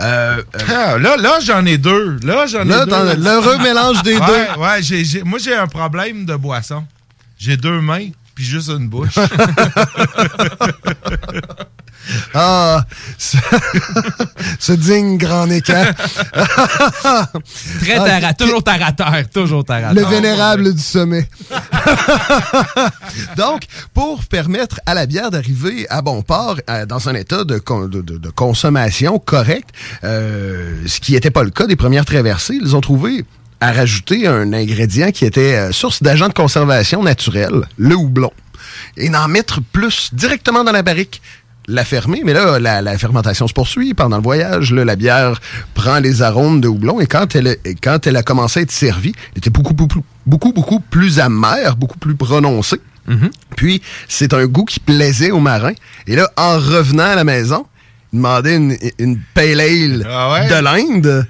Euh, euh,
Ah, là, là j'en ai deux. Là, j'en ai
Là,
deux.
t'en- l'heureux mélange des
Ouais,
deux.
Ouais, j'ai, j'ai- moi, j'ai un problème de boisson. J'ai deux mains, puis juste une bouche.
Ah, ce, ce digne grand écart.
Très terre à- toujours terre à terre, toujours terre à
Le vénérable du sommet. Donc, pour permettre à la bière d'arriver à bon port euh, dans un état de, con- de- de- de consommation correct, euh, ce qui n'était pas le cas des premières traversées, ils ont trouvé à rajouter un ingrédient qui était euh, source d'agent de conservation naturel, le houblon, et d'en mettre plus directement dans la barrique la fermer, mais là, la, la fermentation se poursuit pendant le voyage. Là, la bière prend les arômes de houblon et quand elle, et quand elle a commencé à être servie, elle était beaucoup, beaucoup, beaucoup, beaucoup plus amère, beaucoup plus prononcée. Puis, c'est un goût qui plaisait aux marins. Et là, en revenant à la maison, il demandait une, une pale ale
Ah ouais?
de l'Inde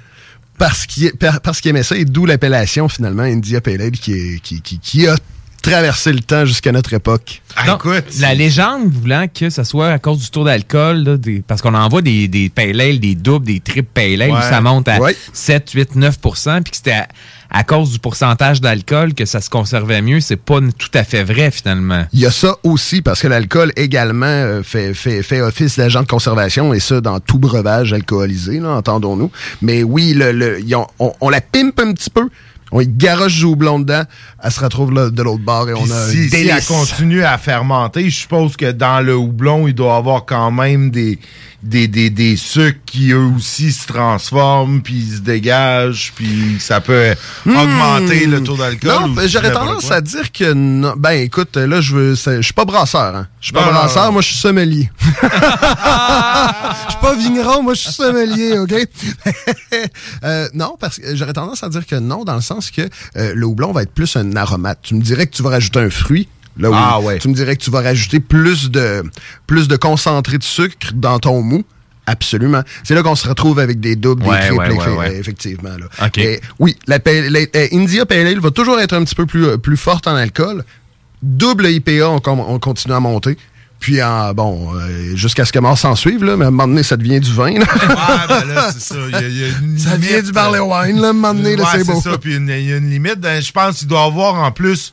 parce qu'il par- parce qu'il aimait ça et d'où l'appellation, finalement, India Pale Ale qui, qui, qui, qui a traversé le temps jusqu'à notre époque.
Non, la légende voulant que ce soit à cause du taux d'alcool, là, des- parce qu'on envoie des, des pale ale, des doubles, des triples pale ale, où ça monte à
Ouais.
7, 8, 9% puis que c'était à, à cause du pourcentage d'alcool que ça se conservait mieux. C'est pas tout à fait vrai, finalement.
Il y a ça aussi, parce que l'alcool également euh, fait, fait, fait office d'agent de conservation, et ça dans tout breuvage alcoolisé, là, entendons-nous. Mais oui, le, le- ils ont- on, on la pimpe un petit peu, on y garoche du houblon dedans, elle se retrouve là, de l'autre bord et on a un
si, si elle continue à fermenter, je suppose que dans le houblon, il doit y avoir quand même des, des, des, des sucres qui eux aussi se transforment, puis ils se dégagent, puis ça peut augmenter le taux d'alcool.
Hmm. Non, ben, j'aurais tendance
quoi.
à dire que non. Ben écoute, là, je veux. Je suis pas brasseur, hein. Je suis pas
non,
brasseur,
non.
moi je suis sommelier. Je suis pas vigneron, moi je suis sommelier, OK? Euh, non, parce que j'aurais tendance à dire que non, dans le sens que euh, le houblon va être plus un aromate. Tu me dirais que tu vas rajouter un fruit. Là.
Ah, ouais.
Tu me dirais que tu vas rajouter plus de, plus de concentré de sucre dans ton mou? Absolument. C'est là qu'on se retrouve avec des doubles,
Ouais,
des triples,
ouais, ouais,
effectivement. Là. Oui, la, la- euh, India Pale Ale va toujours être un petit peu plus, euh, plus forte en alcool. Double IPA, on, on continue à monter. Puis, en, bon, euh, jusqu'à ce que mort s'en suive, là, mais à un moment donné, ça devient du vin. là.
Ah, ben là, c'est ça. Y a- il y a une
Ça devient du barley wine, là, à un moment donné, là, c'est beau.
ça. Puis il y a une limite. Je pense qu'il doit avoir en plus,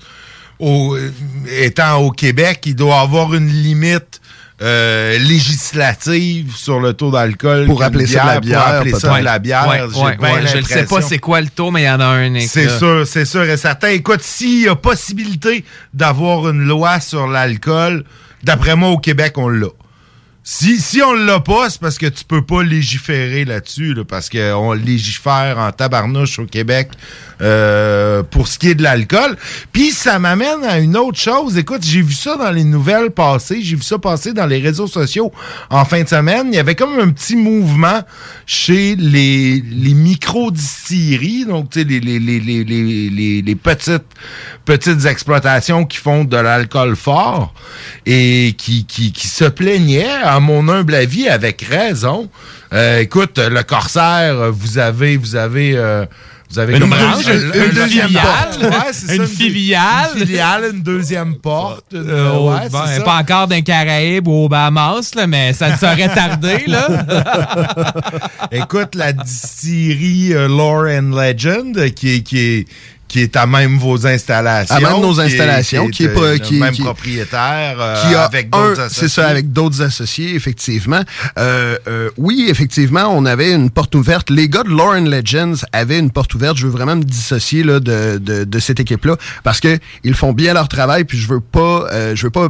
au, euh, étant au Québec, il doit avoir une limite euh, législative sur le taux d'alcool.
Pour appeler ça de la bière,
Pour appeler ça de la bière.
Ouais,
j'ai
ouais,
pas
ouais, je ne sais pas c'est quoi le taux, mais il y en a un.
C'est sûr, c'est sûr et certain. Écoute, s'il y a possibilité d'avoir une loi sur l'alcool, d'après moi, au Québec, on l'a. Si, si on l'a pas, c'est parce que tu peux pas légiférer là-dessus, là, parce qu'on légifère en tabarnouche au Québec euh, pour ce qui est de l'alcool. Puis ça m'amène à une autre chose. Écoute, j'ai vu ça dans les nouvelles passées, j'ai vu ça passer dans les réseaux sociaux en fin de semaine. Il y avait comme un petit mouvement chez les, les micro-distilleries, donc tu sais, les, les, les, les, les, les- petites, petites exploitations qui font de l'alcool fort et qui, qui, qui se plaignaient, à mon humble avis, avec raison. Euh, écoute, le Corsaire, vous avez, vous avez, euh, vous avez
Une branche,
un-
une-
un
une
deuxième
filiale.
porte. Ouais,
Une filiale.
Une filiale, une deuxième porte.
Euh,
ouais, ça.
pas encore d'un Caraïbe ou aux Bahamas, là, mais ça ne serait tardé. Là.
Écoute, la distillerie euh, Lore and Legend, euh, qui qui est, qui est à même vos installations.
À même nos
qui est-
installations, qui est pas-
euh,
qui-
le même
qui-
propriétaire, euh,
qui a
avec d'autres associés.
c'est ça, avec d'autres associés, effectivement. Euh, euh, oui, effectivement, on avait une porte ouverte. Les gars de Lauren Legends avaient une porte ouverte. Je veux vraiment me dissocier là, de, de, de cette équipe-là parce que ils font bien leur travail. Puis je veux pas, euh, je veux pas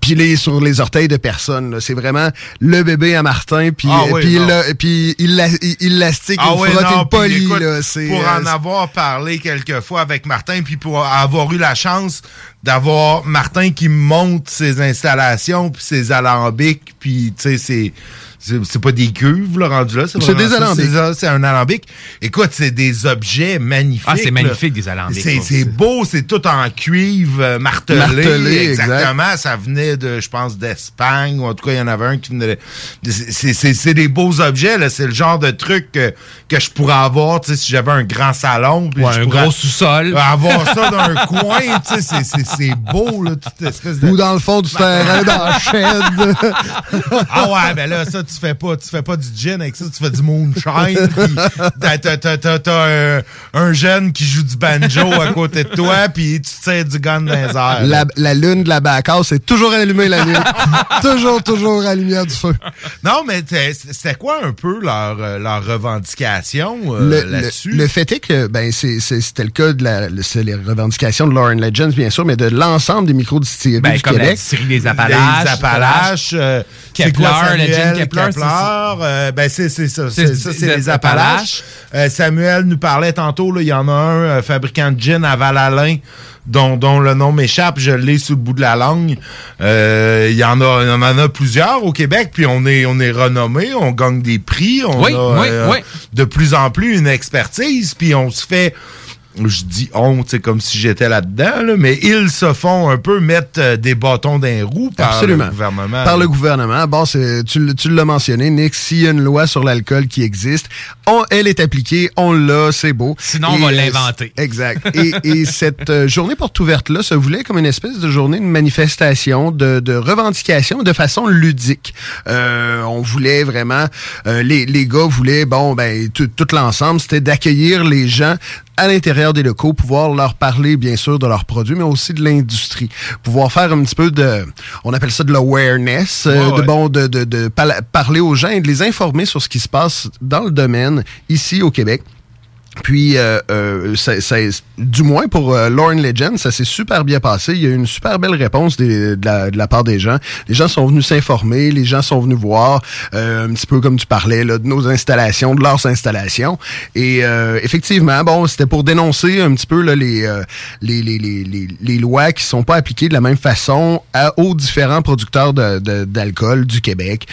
pilé sur les orteils de personne. là. C'est vraiment le bébé à Martin, puis
Ah
euh,
oui,
puis il
non.
l'a- puis il l'a- il- il l'astique,
Ah
il
ouais,
frotte,
non, écoute,
là. C'est,
pour
euh,
en avoir parlé quelques fois avec Martin, puis pour avoir eu la chance d'avoir Martin qui me montre ses installations, puis ses alambics, puis tu sais, c'est... C'est pas des cuves, là, rendu là.
C'est des alambics.
c'est un alambic. Écoute, c'est des objets magnifiques.
Ah, c'est magnifique, des alambics,
C'est beau, c'est tout en cuivre, euh, martelé.
Martelé, exact.
exactement. Ça venait de, je pense, d'Espagne, ou en tout cas, il y en avait un qui venait de... c'est- des beaux objets, là. C'est le genre de truc que, que je pourrais avoir, tu sais, si j'avais un grand salon. puis
Ouais,
je
un gros sous-sol.
Avoir ça dans un coin, tu sais, c'est- beau, là, toute espèce de...
Ou dans le fond du terrain, dans la shed.
ah ouais, ben là, ça, tu fais pas, tu fais pas du gin avec ça, tu fais du moonshine. puis t'as- t'as- t'as- T'as t'as un, un jeune qui joue du banjo à côté de toi, puis tu tires du gun dans les airs.
La, la lune de la bacasse est toujours allumée la nuit. toujours, toujours à la lumière du feu.
Non, mais c'était quoi un peu leur, euh, leur revendication euh,
le,
là-dessus?
le- le fait est que ben c'est- c'est- c'était le cas de la le- c'est les revendications de Lauren Legends bien sûr mais de l'ensemble des micro-distilleries
Ben,
du
comme la distillerie des Appalaches.
Les Appalaches. euh,
Kepler,
quoi,
le gin
Samuel
Kepler, c'est-
euh, ben c'est c'est ça.
C'est-
ça, c'est les Appalaches. Euh, Samuel nous parlait tantôt, il y en a un euh, fabricant de gin à Val-Alain. Dont, dont le nom m'échappe, je l'ai sous le bout de la langue. Euh, Il y en a, il y en a plusieurs au Québec, puis on est, on est renommé, on gagne des prix, on
Oui,
a
oui,
euh,
oui.
de plus en plus une expertise, puis on se fait je dis on, c'est comme si j'étais là-dedans, là, mais ils se font un peu mettre euh, des bâtons dans les roues par
Absolument.
le gouvernement.
Par le gouvernement. Bon, c'est- tu, tu l'as mentionné, Nick, s'il y a une loi sur l'alcool qui existe, on, elle est appliquée, on l'a, c'est beau.
Sinon, on va l'inventer.
Exact. Et, et cette euh, journée porte ouverte-là se voulait comme une espèce de journée de manifestation, de, de revendication de façon ludique. Euh, on voulait vraiment, euh, les, les gars voulaient, bon, ben, tout l'ensemble, c'était d'accueillir les gens à l'intérieur des locaux, pouvoir leur parler bien sûr de leurs produits, mais aussi de l'industrie, pouvoir faire un petit peu de, on appelle ça de l'awareness, euh,
Ouais,
de bon, de, de, de parler aux gens et de les informer sur ce qui se passe dans le domaine ici au Québec. Puis, euh, euh, du moins pour euh, Lauren Legend, ça s'est super bien passé. Il y a eu une super belle réponse de, la, de la part des gens. Les gens sont venus s'informer, les gens sont venus voir, euh, un petit peu comme tu parlais, là, de nos installations, de leurs installations. Et euh, effectivement, bon, c'était pour dénoncer un petit peu là, les, euh, les, les, les, les, les lois qui sont pas appliquées de la même façon à, aux différents producteurs d'alcool du Québec.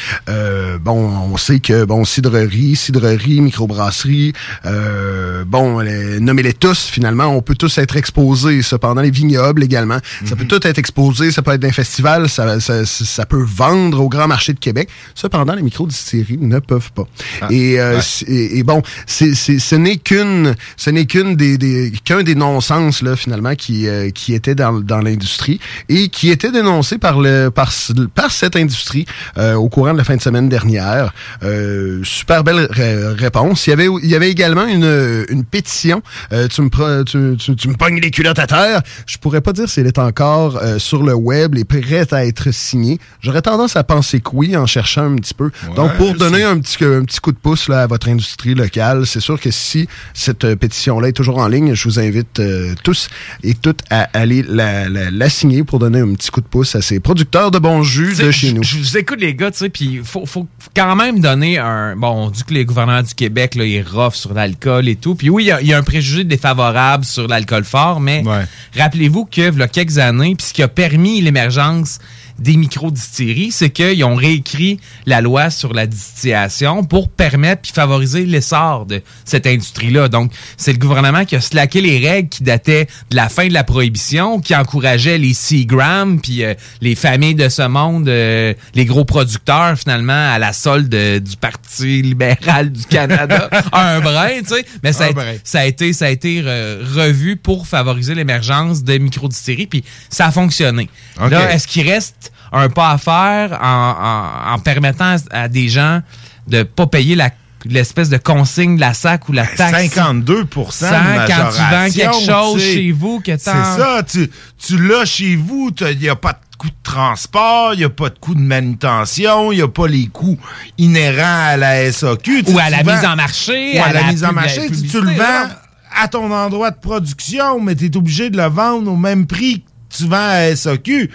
Bon, on sait que, bon, cidrerie, cidrerie, microbrasserie, euh, bon, les- nommez-les tous, finalement, on peut tous être exposés. Cependant, les vignobles également, ça peut tout être exposé, ça peut être d'un festival, ça, ça, ça peut vendre au grand marché de Québec. Cependant, les microdistilleries ne peuvent pas. et, euh,
ouais.
c'est- et, et bon, c'est, c'est, ce n'est qu'une, ce n'est qu'une des, des qu'un des non-sens là finalement qui euh, qui était dans, dans l'industrie et qui était dénoncé par le par par cette industrie euh, au courant de la fin de semaine dernière. Euh, super belle ré- réponse. Il y avait il y avait également une une pétition. Euh, tu me pre- tu, tu, tu me pognes les culottes à terre. Je pourrais pas dire si elle est encore euh, sur le web et prête à être signée. J'aurais tendance à penser que oui en cherchant un petit peu. Donc pour donner un petit un petit coup de pouce là, à votre industrie locale, c'est sûr que si cette euh, pétition-là est toujours en ligne, je vous invite euh, tous et toutes à aller la, la, la signer pour donner un petit coup de pouce à ces producteurs de bons jus de chez nous.
Je vous écoute, les gars, tu sais, puis faut, faut quand même donner un. Bon, on dit que les gouvernements du Québec, là, ils rough sur l'alcool et tout. Puis oui, il y a- il y, a un préjugé défavorable sur l'alcool fort, mais rappelez-vous que, il y a quelques années, puis ce qui a permis l'émergence des micro-distilleries, c'est qu'ils ont réécrit la loi sur la distillation pour permettre puis favoriser l'essor de cette industrie-là. Donc, c'est le gouvernement qui a slacké les règles qui dataient de la fin de la prohibition, qui encourageait les Seagram puis euh, les familles de ce monde, euh, les gros producteurs finalement à la solde euh, du Parti libéral du Canada. un brin, tu sais. Mais ça, a,
brin.
ça a été, ça a été revu pour favoriser l'émergence de microdistilleries, puis ça a fonctionné.
OK.
Là, est-ce qu'il reste un pas à faire en, en- en permettant à, des gens de pas payer la l'espèce de consigne de la SAC ou la taxe
52 de
quand tu vends quelque chose chez vous que
C'est ça, tu, tu l'as chez vous, il n'y a pas de coût de transport, il n'y a pas de coût de manutention, il n'y a pas les coûts inhérents à la SAQ. Tu-
Ou à la mise en marché,
Ou à, la, mise en marché. Tu, le vends à ton endroit de production, mais tu es obligé de le vendre au même prix que tu vends à SAQ.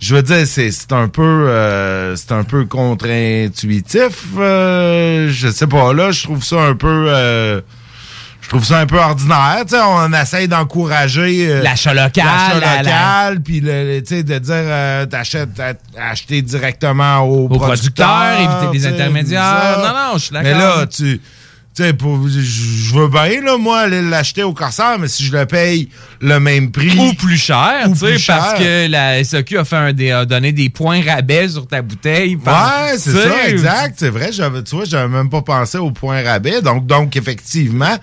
Je veux dire, c'est c'est un peu euh, c'est un peu contre-intuitif. euh, je sais pas, là, je trouve ça un peu... euh, je trouve ça un peu ordinaire. Tu sais, on essaye d'encourager
L'achat local,
l'achat
la-
local, puis le, le- tu sais, de dire euh, t'achètes, t'a- acheter directement au,
producteur, éviter les
tu sais,
intermédiaires. Non, non, je suis d'accord.
Mais là, tu tu sais, je veux bien, là, moi, aller l'acheter au Corsair, mais si je le paye le même prix.
Ou plus cher, tu sais, parce que la SAQ a, fait un, des, a donné des points rabais sur ta bouteille. par-
Ouais, c'est ça, exact. C'est vrai, tu vois, j'avais même pas pensé au point rabais. Donc, donc effectivement,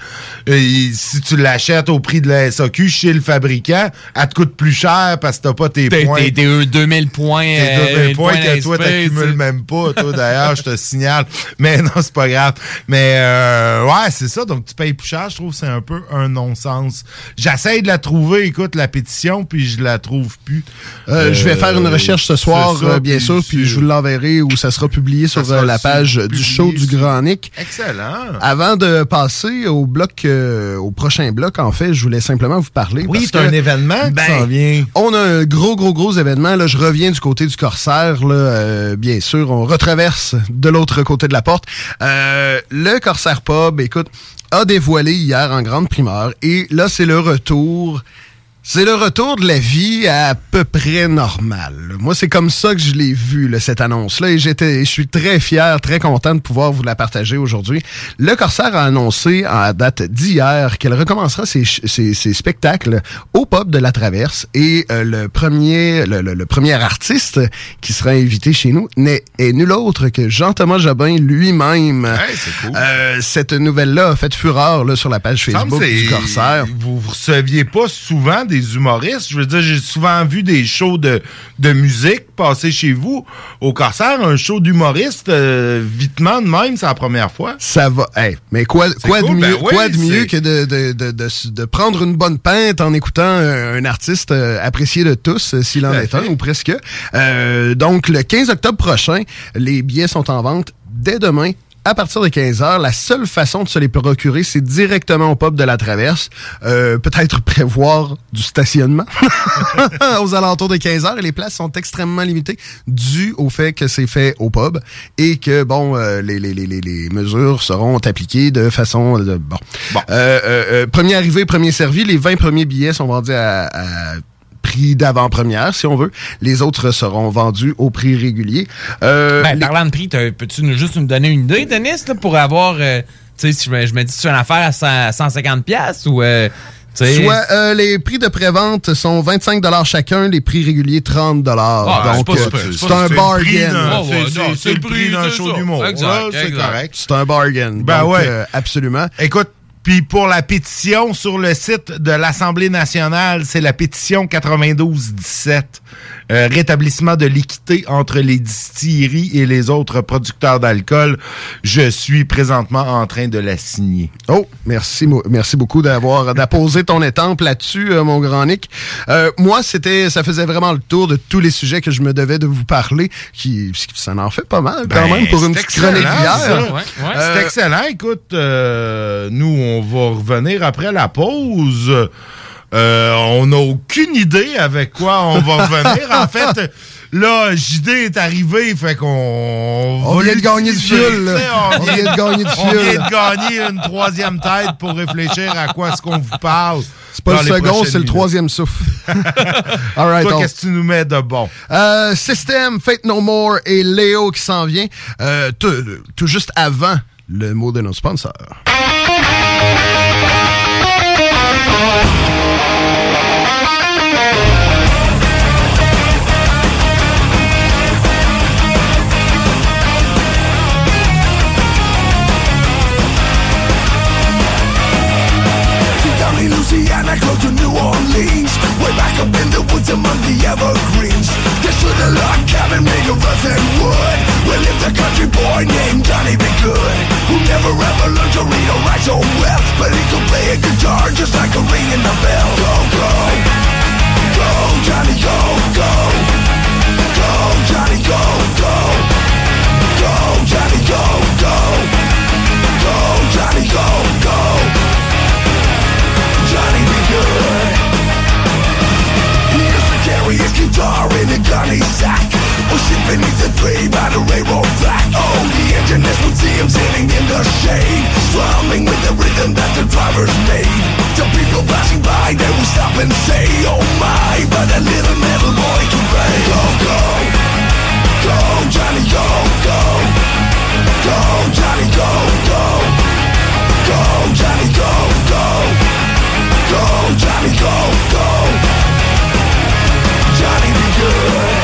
euh, si tu l'achètes au prix de la SAQ chez le fabricant, elle te coûte plus cher parce que t'as pas tes points.
t'es- t'es 2000 points.
Tes
euh,
2000 points que toi, t'accumules même pas, toi, d'ailleurs, je te signale. Mais non, c'est pas grave. Mais, euh, ouais, c'est ça. Donc, tu payes plus cher. Je trouve que c'est un peu un non-sens. J'essaye de la trouver, écoute, la pétition, puis je la trouve plus.
Euh, je vais faire une
Euh,
recherche ce soir,
ça,
euh, bien
puis
sûr, puis je vous l'enverrai où ça sera publié sur
sera
euh, la page du show du Grand Nick.
Excellent.
Avant de passer au bloc, euh, au prochain bloc, en fait, je voulais simplement vous parler.
Oui, c'est un événement qui
ben,
s'en vient.
On a un gros, gros, gros événement. Là, je reviens du côté du Corsaire, là, euh, bien sûr. On retraverse de l'autre côté de la porte. Euh, le Corsaire Pub, écoute, a dévoilé hier en grande primeur. Et là, c'est le retour. C'est le retour de la vie à, peu près normale. Moi, c'est comme ça que je l'ai vu, là, cette annonce-là, et j'étais, je suis très fier, très content de pouvoir vous la partager aujourd'hui. Le Corsaire a annoncé en date d'hier qu'elle recommencera ses, ch- ses- ses spectacles au pub de la Traverse, et euh, le premier, le, le- le premier artiste qui sera invité chez nous n'est est nul autre que Jean-Thomas Jobin lui-même. Euh, cette nouvelle-là a fait fureur là, sur la page Facebook du Corsaire.
Vous ne receviez pas souvent des humoristes. Je veux dire, j'ai souvent vu des shows de, de musique passer chez vous. Au Corsaire, un show d'humoriste, euh, vitement de même, c'est la première fois.
Ça va. Hey, mais quoi, quoi
cool,
de
ben oui,
quoi de mieux que de, de, de, de, de prendre une bonne pinte en écoutant un, un artiste euh, apprécié de tous, euh, s'il en est un ou presque. Euh, donc, le 15 octobre prochain, les billets sont en vente dès demain. À partir de 15h, la seule façon de se les procurer, c'est directement au pub de la Traverse. Euh, Peut-être prévoir du stationnement aux alentours de 15h. Et les places sont extrêmement limitées dû au fait que c'est fait au pub et que, bon, euh, les, les, les, les, mesures seront appliquées de façon... De, bon. Euh, euh, euh, premier arrivé, premier servi. Les 20 premiers billets sont vendus à... à prix d'avant-première, si on veut. Les autres seront vendus au prix régulier. Euh,
Ben,
les-
parlant de prix, peux-tu nous- juste nous donner une idée, Denis, là, pour avoir. euh, tu sais, si je me, je me dis, c'est une affaire à 100 à 150$ piastres ou. euh,
Soit euh, les prix de prévente sont 25 chacun, les prix réguliers 30
Ah,
Donc
c'est
euh, c'est un bargain.
C'est- le prix d'un show d'humour. C'est
exact.
correct.
C'est un bargain.
Ben
Donc,
ouais.
euh, absolument.
Écoute, puis pour la pétition sur le site de l'Assemblée nationale, c'est la pétition 92-17. Euh, rétablissement de l'équité entre les distilleries et les autres producteurs d'alcool. Je suis présentement en train de la signer.
Oh, merci, merci beaucoup d'avoir d'apposer ton étampe là-dessus, euh, mon grand Nick. Euh, moi, c'était, ça faisait vraiment le tour de tous les sujets que je me devais de vous parler. Qui, ça en fait pas mal quand
Ben,
même pour une
c'est
petite chronique
excellent,
d'hier.
ça.
Ouais, ouais.
Euh,
C'est excellent. Écoute, euh, nous, on va revenir après la pause. Euh, on n'a aucune idée avec quoi on va revenir. en fait, là, JD est arrivé, fait qu'on...
On vient de gagner du
sais,
On vient de gagner du
On
fioul.
vient de gagner une troisième tête pour réfléchir à quoi est-ce qu'on vous parle.
C'est pas le second, c'est le troisième souffle. All right,
Toi,
on-
qu'est-ce que tu nous mets de bon?
Euh, System, Fate No More et Léo qui s'en vient. Euh, tout, tout juste avant le mot de nos sponsors.
In Louisiana, close to New Orleans. Way back up in the woods among the evergreens. They stood a log cabin made of earth and wood Where lived a country boy named Johnny B. Good Who never ever learned to read or write so well. But he could play a guitar just like a ring in the bell. Go, go, go, Johnny, go, go. Go, Johnny, go, go. Go, Johnny, go, go. Go, Johnny, go, go Johnny be good. Guitar in a gun he beneath the Oh, the sitting in the shade. With the rhythm that the drivers made. The people passing by, they stop and say Oh my, but little metal boy can play. Go, go, go, Johnny, go, go. Go, Johnny, go, go. Go, Johnny, go, go Go, Johnny, go, go. Johnny, be good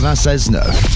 96.9.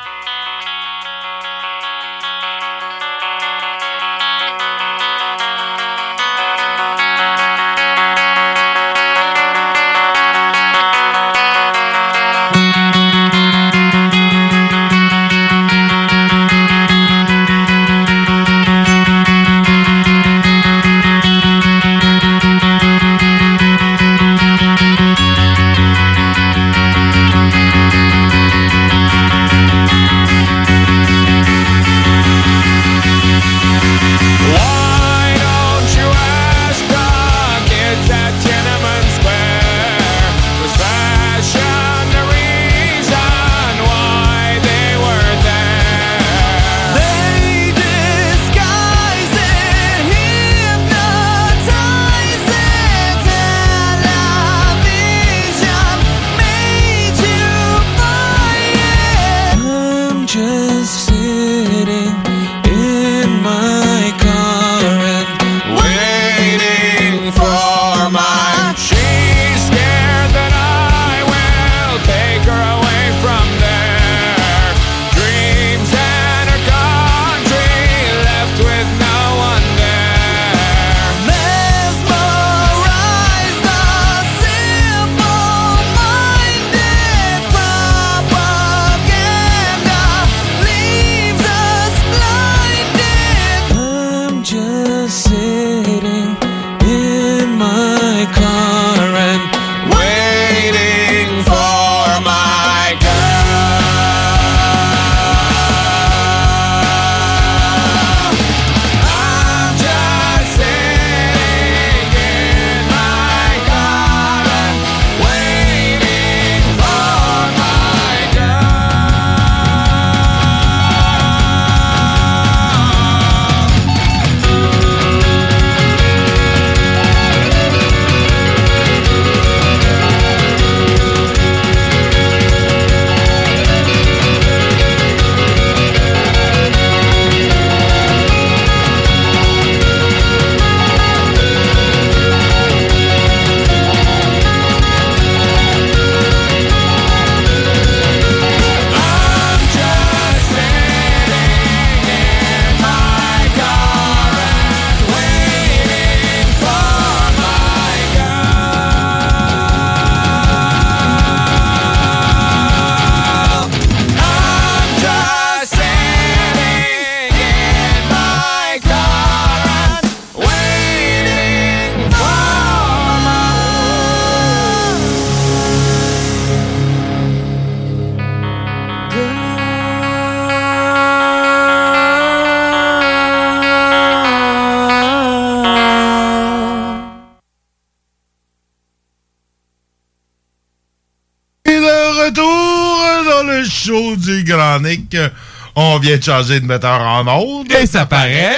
Vient de changer de metteur en onde.
Et ça paraît.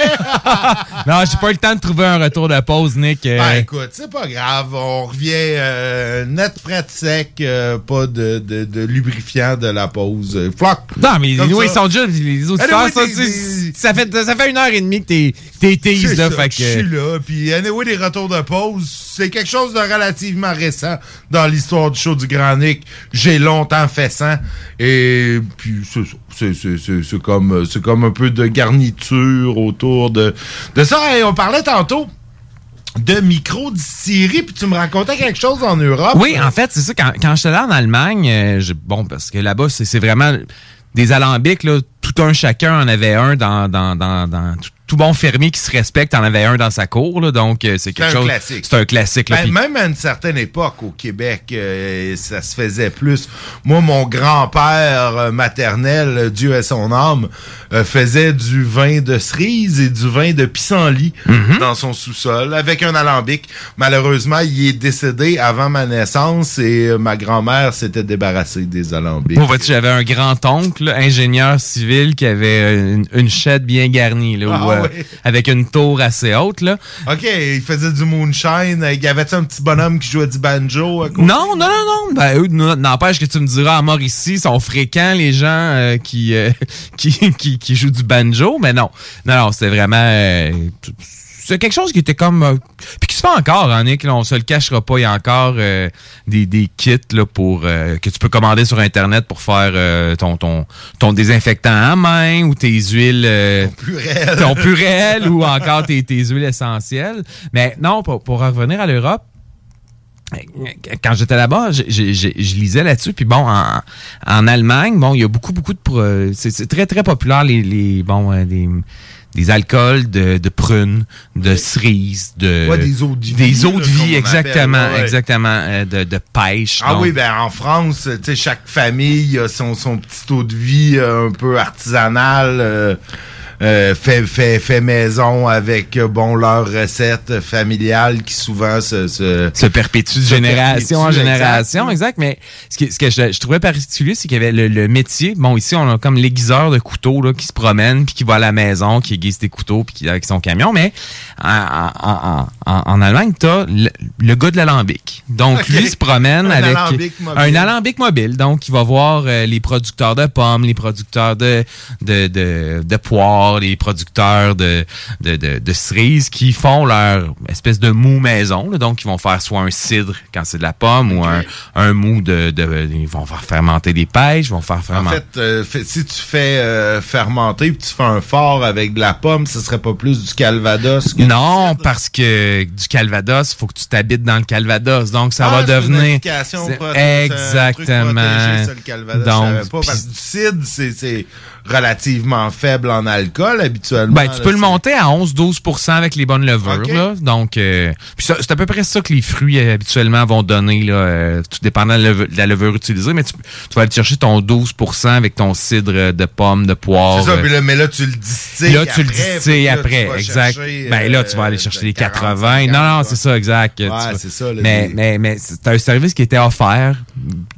non, j'ai pas eu le temps de trouver un retour de pause, Nick. Euh,
Ben écoute, c'est pas grave. On revient euh, net, fret, sec. euh, pas de, de, de lubrifiant de la pause. Euh, Floc.
Non, mais
Comme
nous, ils sont déjà, les auditeurs,
Anyway,
ça, fait, ça fait une heure et demie que t'es, tease, là,
Je suis là. Puis, anyway, les retours de pause, c'est quelque chose de relativement récent dans l'histoire du show du Grand. J'ai longtemps fait ça. Et puis, c'est comme, comme un peu de garniture autour de, de ça. Et on parlait tantôt de micro-distillerie, puis tu me racontais quelque chose en Europe.
Oui, en fait, c'est ça. Quand, quand j'étais là en Allemagne, euh, bon, parce que là-bas, c'est c'est vraiment des alambics, là, tout un chacun en avait un dans, dans, dans, dans tout, tout bon fermier qui se respecte en avait un dans sa cour, là, donc euh, c'est quelque
C'est un
chose.
classique.
C'est un classique. Là,
Ben, même à une certaine époque au Québec, euh, ça se faisait plus. Moi, mon grand-père euh, maternel, euh, Dieu ait son âme, euh, faisait du vin de cerise et du vin de pissenlit
Mhm.
dans son sous-sol avec un alambic. Malheureusement, il est décédé avant ma naissance et euh, ma grand-mère s'était débarrassée des alambics.
Moi, vois-tu, j'avais un grand-oncle, ingénieur civil, qui avait une, une chaîne bien garnie, là,
Ah
où, euh, avec une tour assez haute. Là.
OK, il faisait du moonshine. euh, Il y avait un petit bonhomme qui jouait du banjo? à côté?
Non, non, non, non. Ben, eux, n'empêche que tu me diras, à Mauricie, sont fréquents les gens euh, qui, euh, qui, qui, qui jouent du banjo, mais non. Non, non, c'était vraiment... euh, c'est quelque chose qui était comme... euh, puis qui se fait encore, hein, Nick, là, on se le cachera pas. Il y a encore euh, des, des kits là, pour euh, que tu peux commander sur Internet pour faire euh, ton, ton, ton désinfectant à main ou tes huiles... euh,
plus réel.
ton plus réel ou encore tes, tes huiles essentielles. Mais non, pour, pour revenir à l'Europe, quand j'étais là-bas, je, je- je- je lisais là-dessus. Puis bon, en, en Allemagne, bon, il y a beaucoup, beaucoup de... pro- C'est très, très populaire, les, les bon, euh, des, des alcools de, de prunes, de cerises, de...
Ouais, des eaux de vie,
Des eaux de vie, exactement,
appelle, ouais.
exactement. euh, de, de pêche.
Ah
donc.
oui, ben en France, tu sais, chaque famille a son, son petit eau de vie euh, un peu artisanal, euh, euh, fait, fait, fait maison avec, euh, bon, leurs recettes familiales qui souvent se... Se,
se perpétue de génération en
perpétuent,
génération, exact. Mais ce, qui- ce que je, je trouvais particulier, c'est qu'il y avait le, le métier. Bon, ici, on a comme l'aiguiseur de couteaux là, qui se promène, puis qui va à la maison, qui aiguise des couteaux, puis qui avec son camion. Mais en, en, en, en, Allemagne, t'as le, le gars de l'alambic. Donc,
Ok.
lui se promène
Un
avec
alambic
un alambic mobile. Donc, il va voir euh, les producteurs de pommes, les producteurs de, de, de, de poires, les producteurs de, de, de, de cerises qui font leur espèce de mou maison. là. Donc, ils vont faire soit un cidre quand c'est de la pomme ou un, un mou de, de... Ils vont faire fermenter des pêches, ils vont faire
En
fermenter...
fait, euh, fait- si tu fais euh, fermenter puis tu fais un fort avec de la pomme, ce serait pas plus du calvados que
Non, parce que du Calvados, il faut que tu t'habites dans le Calvados. Donc, ça
Ah,
va
une
devenir...
un truc
Exactement.
protégé, ça, le Calvados, je
Donc,
pas, parce que du cidre, c'est relativement faible en alcool habituellement.
Ben, tu
là,
peux le monter à 11-12% avec les bonnes levures. Là. Donc, euh, c'est à peu près ça que les fruits euh, habituellement vont donner, là, euh, tout dépendant de la levure, de la levure utilisée. Mais tu, tu vas aller chercher ton 12% avec ton cidre euh, de pommes, de poire.
C'est ça,
euh,
puis là, mais là, tu le distilles
Là, tu le distilles après, exact.
chercher,
ben là, tu vas
euh,
aller chercher les
40,
80. non, non, c'est ça, exact.
Ouais, c'est ça, là,
mais,
des-
mais, mais c'est un service qui était offert.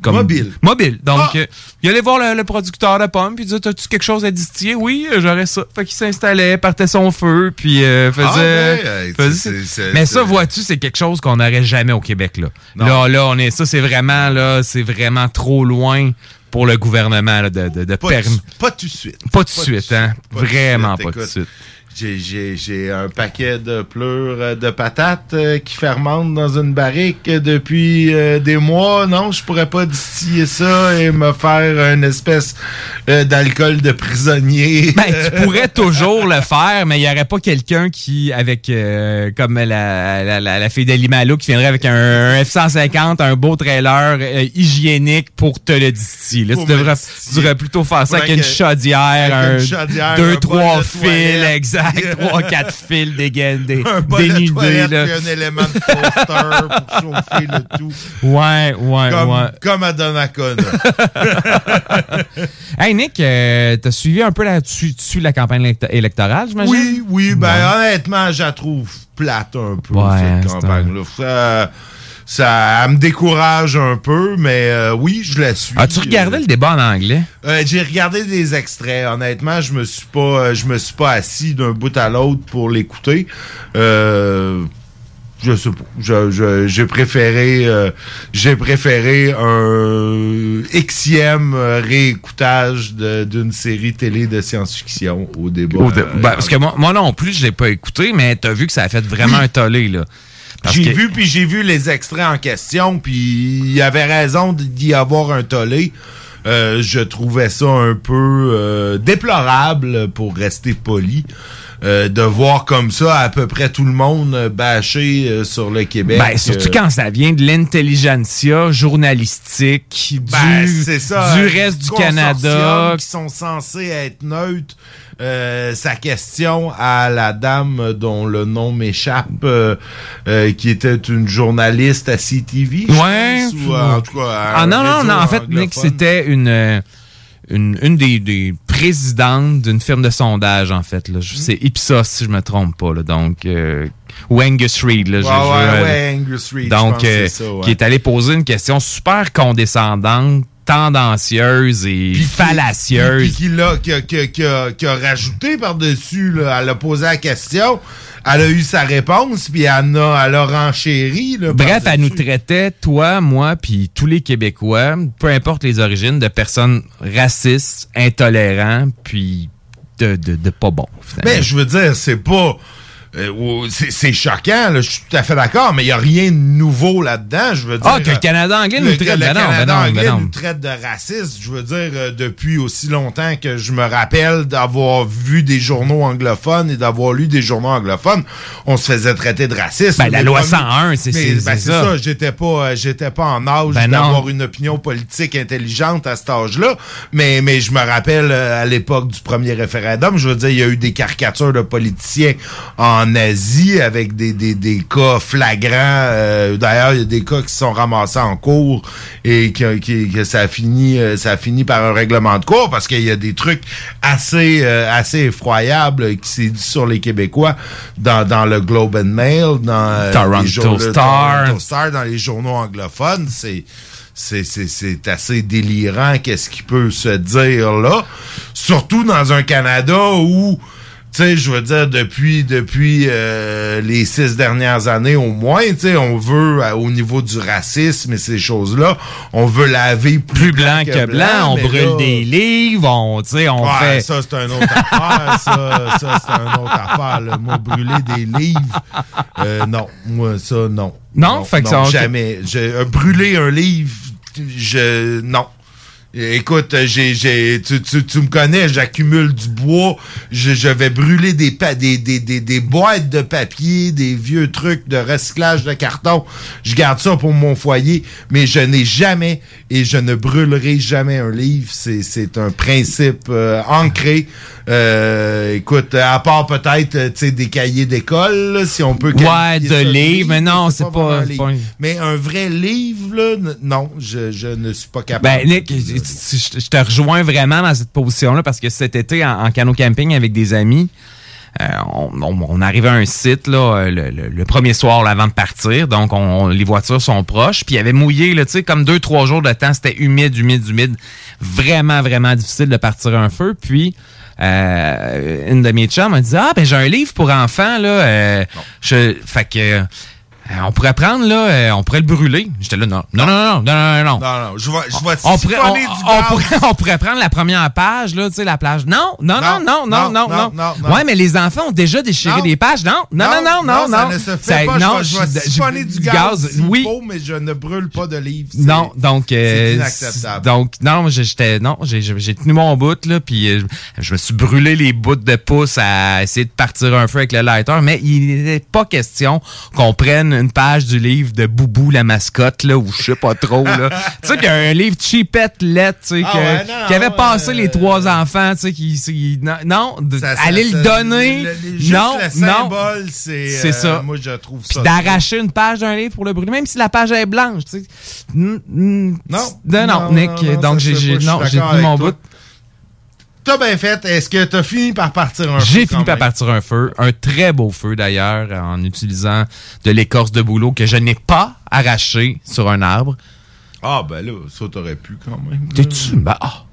Comme
Mobile.
Mobile. Donc,
Ah!
Il allait voir le, le producteur de pommes, puis il disait, as-tu quelque chose à distiller? Oui, j'aurais ça. Fait qu'il s'installait, partait son feu, puis euh, faisait...
Ah, ouais, hey,
faisait-
c'est- c'est-
mais ça, vois-tu, c'est quelque chose qu'on n'aurait jamais au Québec, là.
Non.
Là, là, on est... Ça, c'est vraiment, là, c'est vraiment trop loin pour le gouvernement, là, de, de, de
Pas, tout- pas tout de suite.
Pas tout de suite, hein. Vraiment pas tout de suite.
J'ai, j'ai, j'ai un paquet de pleurs euh, de patates euh, qui fermentent dans une barrique depuis euh, des mois. Non, je pourrais pas distiller ça et me faire une espèce euh, d'alcool de prisonnier.
Ben, tu pourrais toujours le faire, mais il n'y aurait pas quelqu'un qui, avec, comme la, la, la, la fille d'Alimalo, qui viendrait avec un, un F-150, un beau trailer hygiénique pour te le distiller. Là, tu, devrais, tu devrais plutôt faire ça avec une chaudière,
avec
un,
une chaudière,
deux, trois fils,
toilette.
Exact, trois, quatre fils dégainé,
un bol de
dénudés.
toilette
là.
puis un élément de toaster pour chauffer le tout.
Ouais, ouais,
Comme,
ouais.
comme à Donnacona.
Hey Nick, euh, t'as suivi un peu la, tu, tu la campagne élect- électorale, j'imagine?
Oui, oui, ben
Ouais.
honnêtement, je la trouve plate un peu,
Ouais,
cette campagne-là. Ça, elle me décourage un peu, mais euh, oui, je la suis.
As-tu regardé le débat en anglais?
Euh, j'ai regardé des extraits. Honnêtement, je me suis pas, euh, je me suis pas assis d'un bout à l'autre pour l'écouter. Euh, je sais pas. Je- je- j'ai préféré, euh, j'ai préféré un euh, réécoutage de- d'une série télé de science-fiction au débat.
Au dé-
Euh,
ben, parce que moi, moi non plus, je l'ai pas écouté, mais t'as vu que ça a fait vraiment un tollé, là.
J'ai
que-
vu, puis j'ai vu les extraits en question, puis il y avait raison d'y avoir un tollé. Euh, je trouvais ça un peu euh, déplorable, pour rester poli, euh, de voir comme ça à peu près tout le monde euh, bâcher euh, sur le Québec.
Ben, surtout
Euh,
quand ça vient de l'intelligentsia journalistique,
ben,
du,
ça,
du reste du Canada.
qui sont censés être neutres. Euh, sa question à la dame dont le nom m'échappe, euh, euh, qui était une journaliste à CTV,
Ouais.
pense, ou en tout cas
Ah non, non, non. En fait, Nick, c'était une, euh, une, une des, des présidentes d'une firme de sondage, en fait. Là.
Hmm.
C'est Ipsos, si je me trompe pas. Là. Donc, euh, ou Angus Reid. Là,
Ouais,
je-
ouais,
euh,
ouais, Angus Reid,
Donc, euh,
ça,
qui est allé poser une question super condescendante, tendancieuse et fallacieuse.
Puis qui, l'a- qui a, qui a- qui a- qui a rajouté par-dessus, là, elle a posé la question, elle a eu sa réponse, puis elle a, elle a renchéri. là,
Bref, elle nous traitait, toi, moi, puis tous les Québécois, peu importe les origines, de personnes racistes, intolérants, puis de, de, de pas bons. finalement.
Mais je veux dire, c'est pas. Euh, c'est c'est choquant, là, je suis tout à fait d'accord, mais il n'y a rien de nouveau là-dedans. Je veux dire.
Ah, que le Canada anglais nous
le-
traite- ben
le
non, ben
Canada
non, ben
anglais
non.
nous traite de raciste. Je veux dire, euh, depuis aussi longtemps que je me rappelle d'avoir vu des journaux anglophones et d'avoir lu des journaux anglophones, on se faisait traiter de raciste.
Ben, la loi
premier-
101, c'est-
Mais,
c'est-
ben,
ça.
ça. J'étais pas, euh, j'étais pas en âge
Ben non.
d'avoir une opinion politique intelligente à cet âge-là. Mais, mais je me rappelle euh, à l'époque du premier référendum, je veux dire, il y a eu des caricatures de politiciens en Asie avec des, des, des cas flagrants. euh, D'ailleurs, il y a des cas qui se sont ramassés en cours et que, qui- que ça a fini, euh, ça a fini par un règlement de cours parce qu'il y a des trucs assez, euh, assez effroyables qui s'est dit sur les Québécois dans, dans le Globe and Mail, dans euh,
Toronto
les jour- le
Star.
Toronto Star, dans les journaux anglophones. C'est c'est, c'est, c'est assez délirant qu'est-ce qui peut se dire là. Surtout dans un Canada où, tu sais, je veux dire, depuis, depuis euh, les six dernières années au moins, tu sais, on veut, euh, au niveau du racisme et ces choses-là, on veut laver plus,
Plus blanc que blanc, on brûle
là-
des livres, on, tu sais, on
Ouais,
fait...
ça, c'est un autre affaire. Ça, ça c'est un autre affaire. Le mot brûler des livres. euh, non, moi, ça, non.
Non? Fait que
non,
ça-
jamais. Brûler un livre, je. Non. Écoute, j'ai, j'ai, tu, tu, tu me connais, j'accumule du bois, je, je vais brûler des, pa- des, des, des, des boîtes de papier, des vieux trucs de recyclage de carton. Je garde ça pour mon foyer, mais je n'ai jamais et je ne brûlerai jamais un livre. C'est, c'est un principe euh, ancré. Euh, écoute, à part peut-être, euh, tu sais, des cahiers d'école, si on peut.
Ouais, de livres, mais non, c'est pas-
un
pas un-
Mais un vrai livre, là, non, je, je ne suis pas capable.
Ben, Nick, je je te rejoins vraiment dans cette position-là parce que cet été, en, en canot camping avec des amis, euh, on, on, on arrivait à un site là, euh, le, le- le premier soir là, avant de partir. Donc, on, les voitures sont proches. Puis, il y avait mouillé, là, tu sais, comme deux, trois jours de temps. C'était humide, humide, humide. Vraiment, vraiment difficile de partir un feu. Puis, euh, une de mes chums m'a dit Ah, ben, j'ai un livre pour enfants, là. euh, je, fait que. Euh, on pourrait prendre, là, euh, on pourrait le brûler. J'étais là, non, non, non, non, non, non, non.
Non, non, je vais, je vais
On pourrait, on, pourrait, prendre la première page, là, tu sais, la plage. Non, non, non, non, non, non, non.
non, non.
Ouais, mais les enfants ont déjà déchiré
Non.
des pages. Non, non, non, non, non, non.
Ça ne se fait pas.
non,
je vais, siphonner du gaz,
oui.
mais je ne brûle pas de livres.
Non, donc
c'est
euh,
inacceptable.
donc non, j'étais non, j'ai tenu mon bout là, puis euh, je me suis brûlé les bouts de pouce à essayer de partir un feu avec le lighter, mais il n'était pas question qu'on prenne une page du livre de Boubou la mascotte là, ou je sais pas trop là. tu sais qu'il y a un livre cheapette lettre, tu sais,
Ah ouais,
qui avait passé les trois enfants, tu sais, qui, qui- non, non, de-
Ça- ça-
aller
ça-
le donner,
le- le- juste
non,
le
non,
symbole, c'est,
c'est
euh,
ça.
moi, je trouve
Puis
ça
d'arracher une page d'un livre pour le brûler, même si la page est blanche, tu sais.
Non.
non, non, Nick. donc j'ai tenu mon bout.
T'as bien fait. Est-ce que t'as fini par partir un
J'ai
feu
fini
quand
par partir un feu, un très beau feu d'ailleurs, en utilisant de l'écorce de bouleau que je n'ai pas arraché sur un arbre.
Ah, ben là, ça t'aurais pu quand même.
T'es-tu? Ben, ah.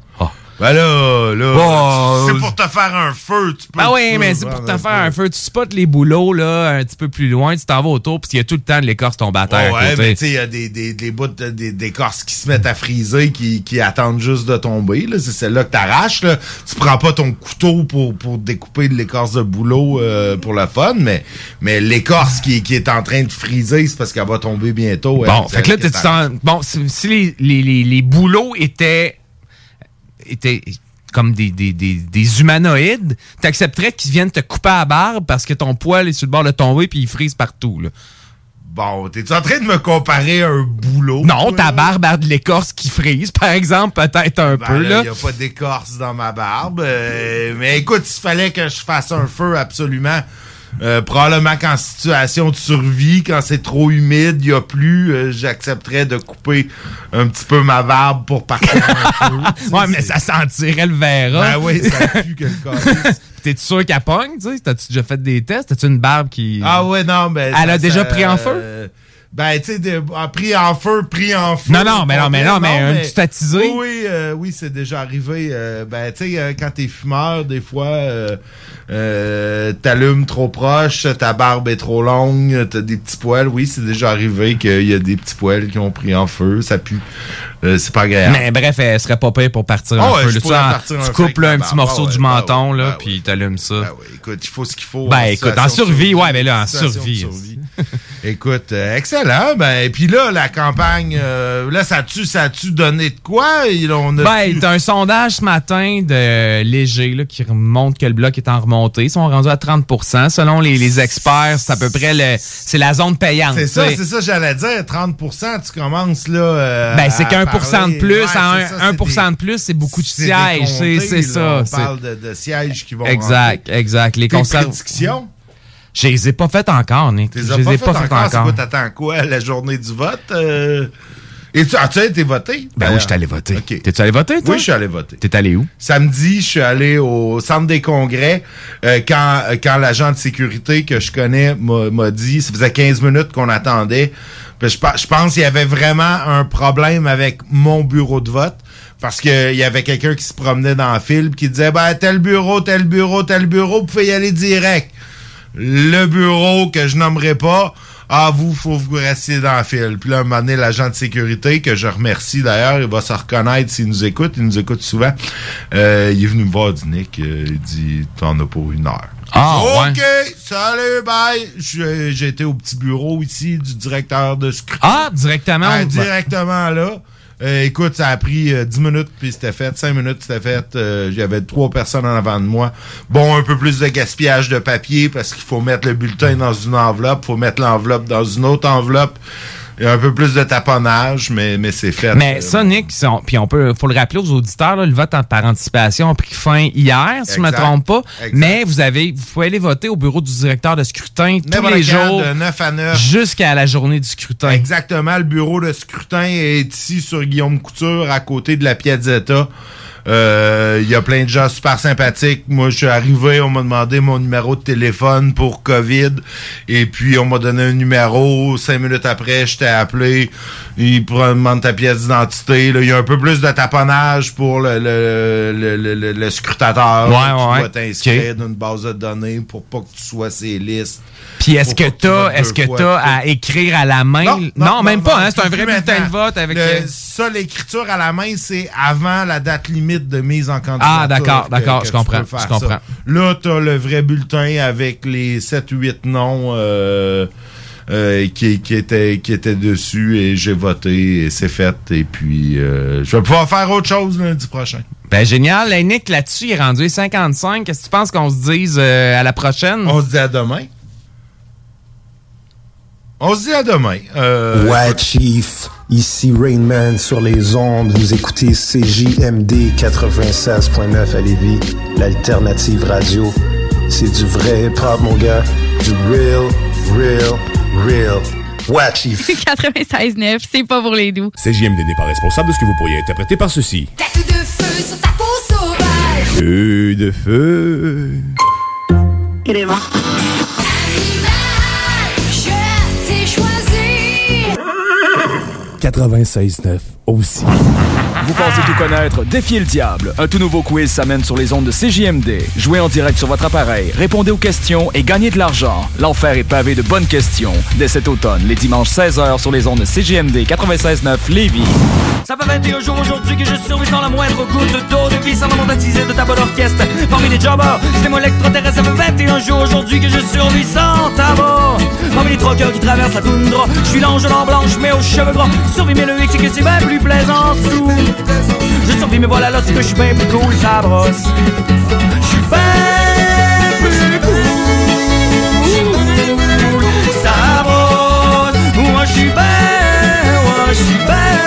Ben là, là, c'est pour te faire un feu, tu peux.
Ben oui, mais c'est pour te faire un feu. Tu spots les bouleaux, là, un petit peu plus loin, tu t'en vas autour, puis il y a tout le temps de l'écorce tomber à terre
Ouais,
à
ouais,
côté.
mais tu sais, il y a des, des, des bouts de- des- d'écorce qui se mettent à friser, qui, qui attendent juste de tomber. là. C'est celle-là que t'arraches. là. Tu prends pas ton couteau pour, pour découper de l'écorce de boulot euh, pour le fun, mais, mais l'écorce qui, qui est en train de friser, c'est parce qu'elle va tomber bientôt.
Bon,
elle,
fait que là, t'es- t'en- bon, si, si les, les, les, les bouleaux étaient, étaient comme des, des, des, des humanoïdes, t'accepterais qu'ils viennent te couper à la barbe parce que ton poil est sur le bord de tomber puis il frise partout, là.
Bon, t'es-tu en train de me comparer à un boulot?
Non, ta barbe a de l'écorce qui frise, par exemple, peut-être un
Ben
peu,
là. Il n'y a pas d'écorce dans ma barbe. euh, mais écoute, s'il fallait que je fasse un feu absolument, euh, probablement qu'en situation de survie, quand c'est trop humide, il n'y a plus, euh, j'accepterais de couper un petit peu ma barbe pour partir un. Tu sais,
Ouais, mais ça sentirait le verra.
Ben oui, ça pue que le.
T'es-tu sûr qu'elle pogne, tu sais? T'as-tu déjà fait des tests? T'as-tu une barbe qui...
Ah ouais, non, ben...
Elle
ça-
a déjà
ça,
pris en feu?
Ben, tu sais, pris en feu, pris en feu.
Non, non, mais non, mais non, mais un petit attisé.
Oui, oui, euh, oui, c'est déjà arrivé. euh, ben, tu sais, euh, quand t'es fumeur, des fois, euh, t'allumes trop proche, ta barbe est trop longue, t'as des petits poils. Oui, c'est déjà arrivé qu'il y a des petits poils qui ont pris en feu, ça pue. Euh, c'est pas agréable.
Mais bref, elle serait pas pire pour partir
ouais, je
là,
pourrais
tu
partir
tu
feu
coupes là, un petit morceau
Ah ouais,
du menton, là, puis t'allumes ça.
Écoute, il faut ce qu'il faut.
Ben,
en
écoute, en survie, ouais, mais là, en survie.
Écoute, euh, excellent. Ben, puis là, la campagne, euh, là, ça a-tu, ça a-tu donné de quoi? Il- On a
Ben, un sondage ce matin de Léger là, qui montre que le bloc est en remontée. Ils sont rendus à 30% Selon les, les experts, c'est à peu près le, c'est la zone payante.
c'est ça, c'est ça, j'allais dire. 30% tu commences là. euh,
Ben, c'est qu'un pour cent de plus,
Ouais,
à
c'est
un,
ça,
un
c'est
pour
des-
cent de plus, c'est beaucoup de sièges. C'est, ça.
On parle de, de sièges qui vont
Exact, exact. Les conserves. Je les ai pas faites encore, Nick. Je les
pas
ai
fait
pas faites
encore.
Encore.
quoi, t'attends quoi? La journée du vote? euh? Et tu, as-tu été voté?
Ben oui, je suis allé voter. T'es-tu allé voter, toi?
Oui, je suis allé voter.
T'es allé où?
Samedi, je suis allé au centre des congrès euh, quand, euh, quand l'agent de sécurité que je connais m'a dit, ça faisait 15 minutes qu'on attendait. Puis je, je pense qu'il y avait vraiment un problème avec mon bureau de vote. Parce qu'il y avait quelqu'un qui se promenait dans le fil pis qui disait ben tel bureau, tel bureau, tel bureau, vous pouvez y aller direct. Le bureau que je nommerai pas, ah vous, faut vous restiez dans le fil. Puis là, un moment donné, l'agent de sécurité, que je remercie d'ailleurs, il va se reconnaître s'il nous écoute, il nous écoute souvent. Euh, il est venu me voir, dit Nick, euh, il dit T'en as pour une heure.
Ah,
OK, salut, bye. Été au petit bureau ici du directeur de scrutin.
Ah, directement?
Ah, directement là. Euh, écoute, ça a pris euh, 10 minutes, puis c'était fait. 5 minutes, c'était fait. Euh, J'avais trois personnes en avant de moi. Bon, un peu plus de gaspillage de papier parce qu'il faut mettre le bulletin dans une enveloppe, faut mettre l'enveloppe dans une autre enveloppe. Il y a un peu plus de taponnage, mais, mais c'est fait.
Mais
Euh,
ça, Nick, puis on peut, faut le rappeler aux auditeurs, là, le vote en- par anticipation a pris fin hier, si je ne me trompe pas.
Exact.
Mais vous avez, vous pouvez aller voter au bureau du directeur de scrutin tous les jours
de 9 à 9.
jusqu'à la journée du scrutin.
Exactement. Le bureau de scrutin est ici sur Guillaume Couture, à côté de la Piazzetta. Euh, Il y a plein de gens super sympathiques. Moi, je suis arrivé, on m'a demandé mon numéro de téléphone pour COVID. Et puis, on m'a donné un numéro. Cinq minutes après, je t'ai appelé. Ils demandent ta pièce d'identité. Il y a un peu plus de taponnage pour le, le, le, le- scrutateur.
Ouais, ouais.
doit t'inscrire
Ok.
dans une base de données pour pas que tu sois ces listes.
Puis est-ce que t'as, est-ce que t'as à écrire à la main? même pas, hein? C'est un vrai bulletin de vote avec.
Le-
euh,
ça, l'écriture à la main, c'est avant la date limite de mise en candidature.
Ah, d'accord, d'accord, je comprends, je comprends.
ça. Là, t'as le vrai bulletin avec les 7 ou 8 noms euh, euh, qui, qui, étaient, qui dessus et j'ai voté et c'est fait. Et puis, euh, je vais pouvoir faire autre chose lundi prochain.
Ben génial. Hey, Nick, là-dessus, il est rendu 55. Qu'est-ce que tu penses qu'on se dise euh, à la prochaine?
On se dit à demain. On se dit à demain. Euh,
ouais, Chief. Ici Rainman sur les ondes. Vous écoutez CJMD 96.9 à Lévis, l'alternative radio. C'est du vrai hip-hop, mon gars. Du real, real, real. Ouais, Chief.
96.9, c'est pas pour les doux.
CJMD n'est pas responsable de ce que vous pourriez interpréter par ceci.
Tête de feu sur ta peau sauvage.
Feu de feu.
Il est mort.
96.9 aussi.
Vous pensez tout connaître? Défiez le diable. Un tout nouveau quiz s'amène sur les ondes de CJMD. Jouez en direct sur votre appareil, répondez aux questions et gagnez de l'argent. L'enfer est pavé de bonnes questions. Dès cet automne, les dimanches 16h sur les ondes de CJMD 96.9 Lévis.
Ça fait 21 jours aujourd'hui que je survis sans la moindre goutte d'eau Depuis sans baptisé de ta bonne orchestre Parmi les jobbers, c'est moi l'extraterrestre Ça fait 21 jours aujourd'hui que je survis sans tabac Parmi les troqueurs qui traversent la toundra Je suis l'ange blanche mais aux cheveux gras Survis mais le hic c'est que c'est bien plus plaisant sous. Je survis mais voilà là c'est que je suis bien plus cool ça brosse. Je suis bien plus cool Ça brosse. Moi je suis bien Moi je suis bien.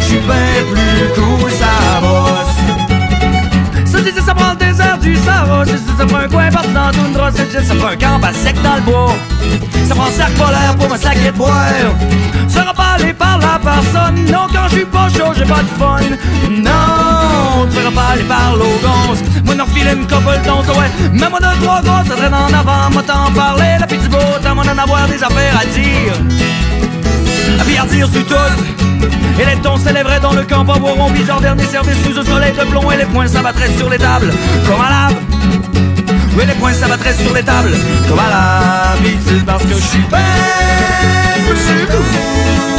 Je suis bien plus cool, ça bosse. Ça dit ça, ça prend du. Ça, prend un coin partout dans la toundra. Ça, ça, prend un camp à sec dans le bois. Ça prend un sac polaire pour me saquer de boire. Ça sera pas aller par la personne. Non, quand je suis pas chaud, j'ai pas de fun. Non, tu feras pas aller par l'eau. Moi, n'en refile une couple d'once, ouais. Mais moi, deux, trois gosses, ça traîne en avant. Moi, t'en parler, la petite beau, t'as moi d'en avoir des affaires à dire. Billardir sur tout. Et les tons s'élèveraient dans le camp en boiron bizarre dernier service sous un soleil de plomb et les poings s'abattraient sur les tables comme à lave. Oui, les poings s'abattraient sur les tables comme à l'habitude parce que je suis bien plus cool.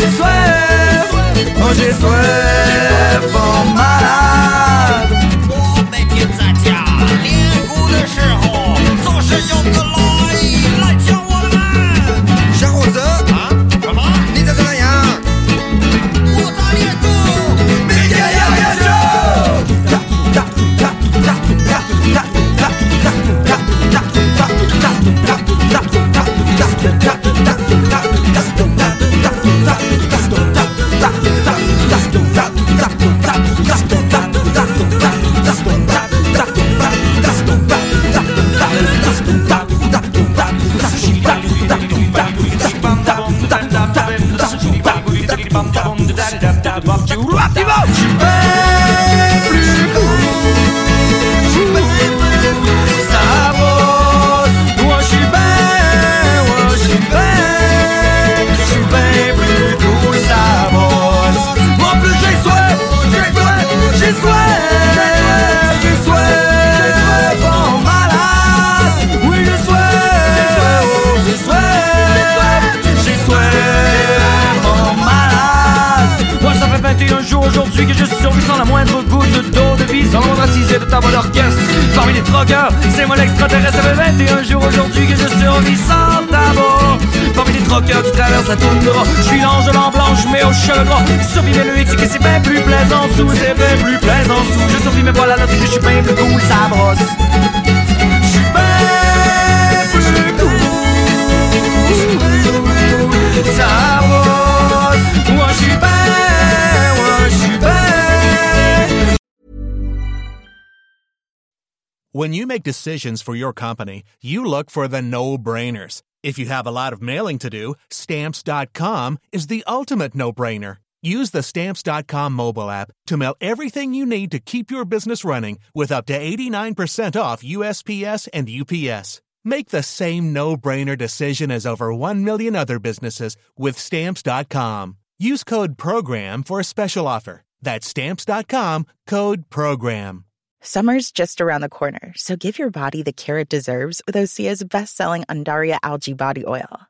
J'ai soif, oh j'ai soif. Sous, c'est bien plus plaisant sous. Je survis, je suis bien plus cool, ça brosse.
When you make decisions for your company, you look for the no-brainers. If you have a lot of mailing to do, stamps.com is the ultimate no-brainer. Use the stamps.com mobile app to mail everything you need to keep your business running with up to 89% off USPS and UPS. Make the same no-brainer decision as over 1 million other businesses with stamps.com. Use code PROGRAM for a special offer. That's stamps.com, code PROGRAM.
Summer's just around the corner, so give your body the care it deserves with Osea's best-selling Andaria Algae Body Oil.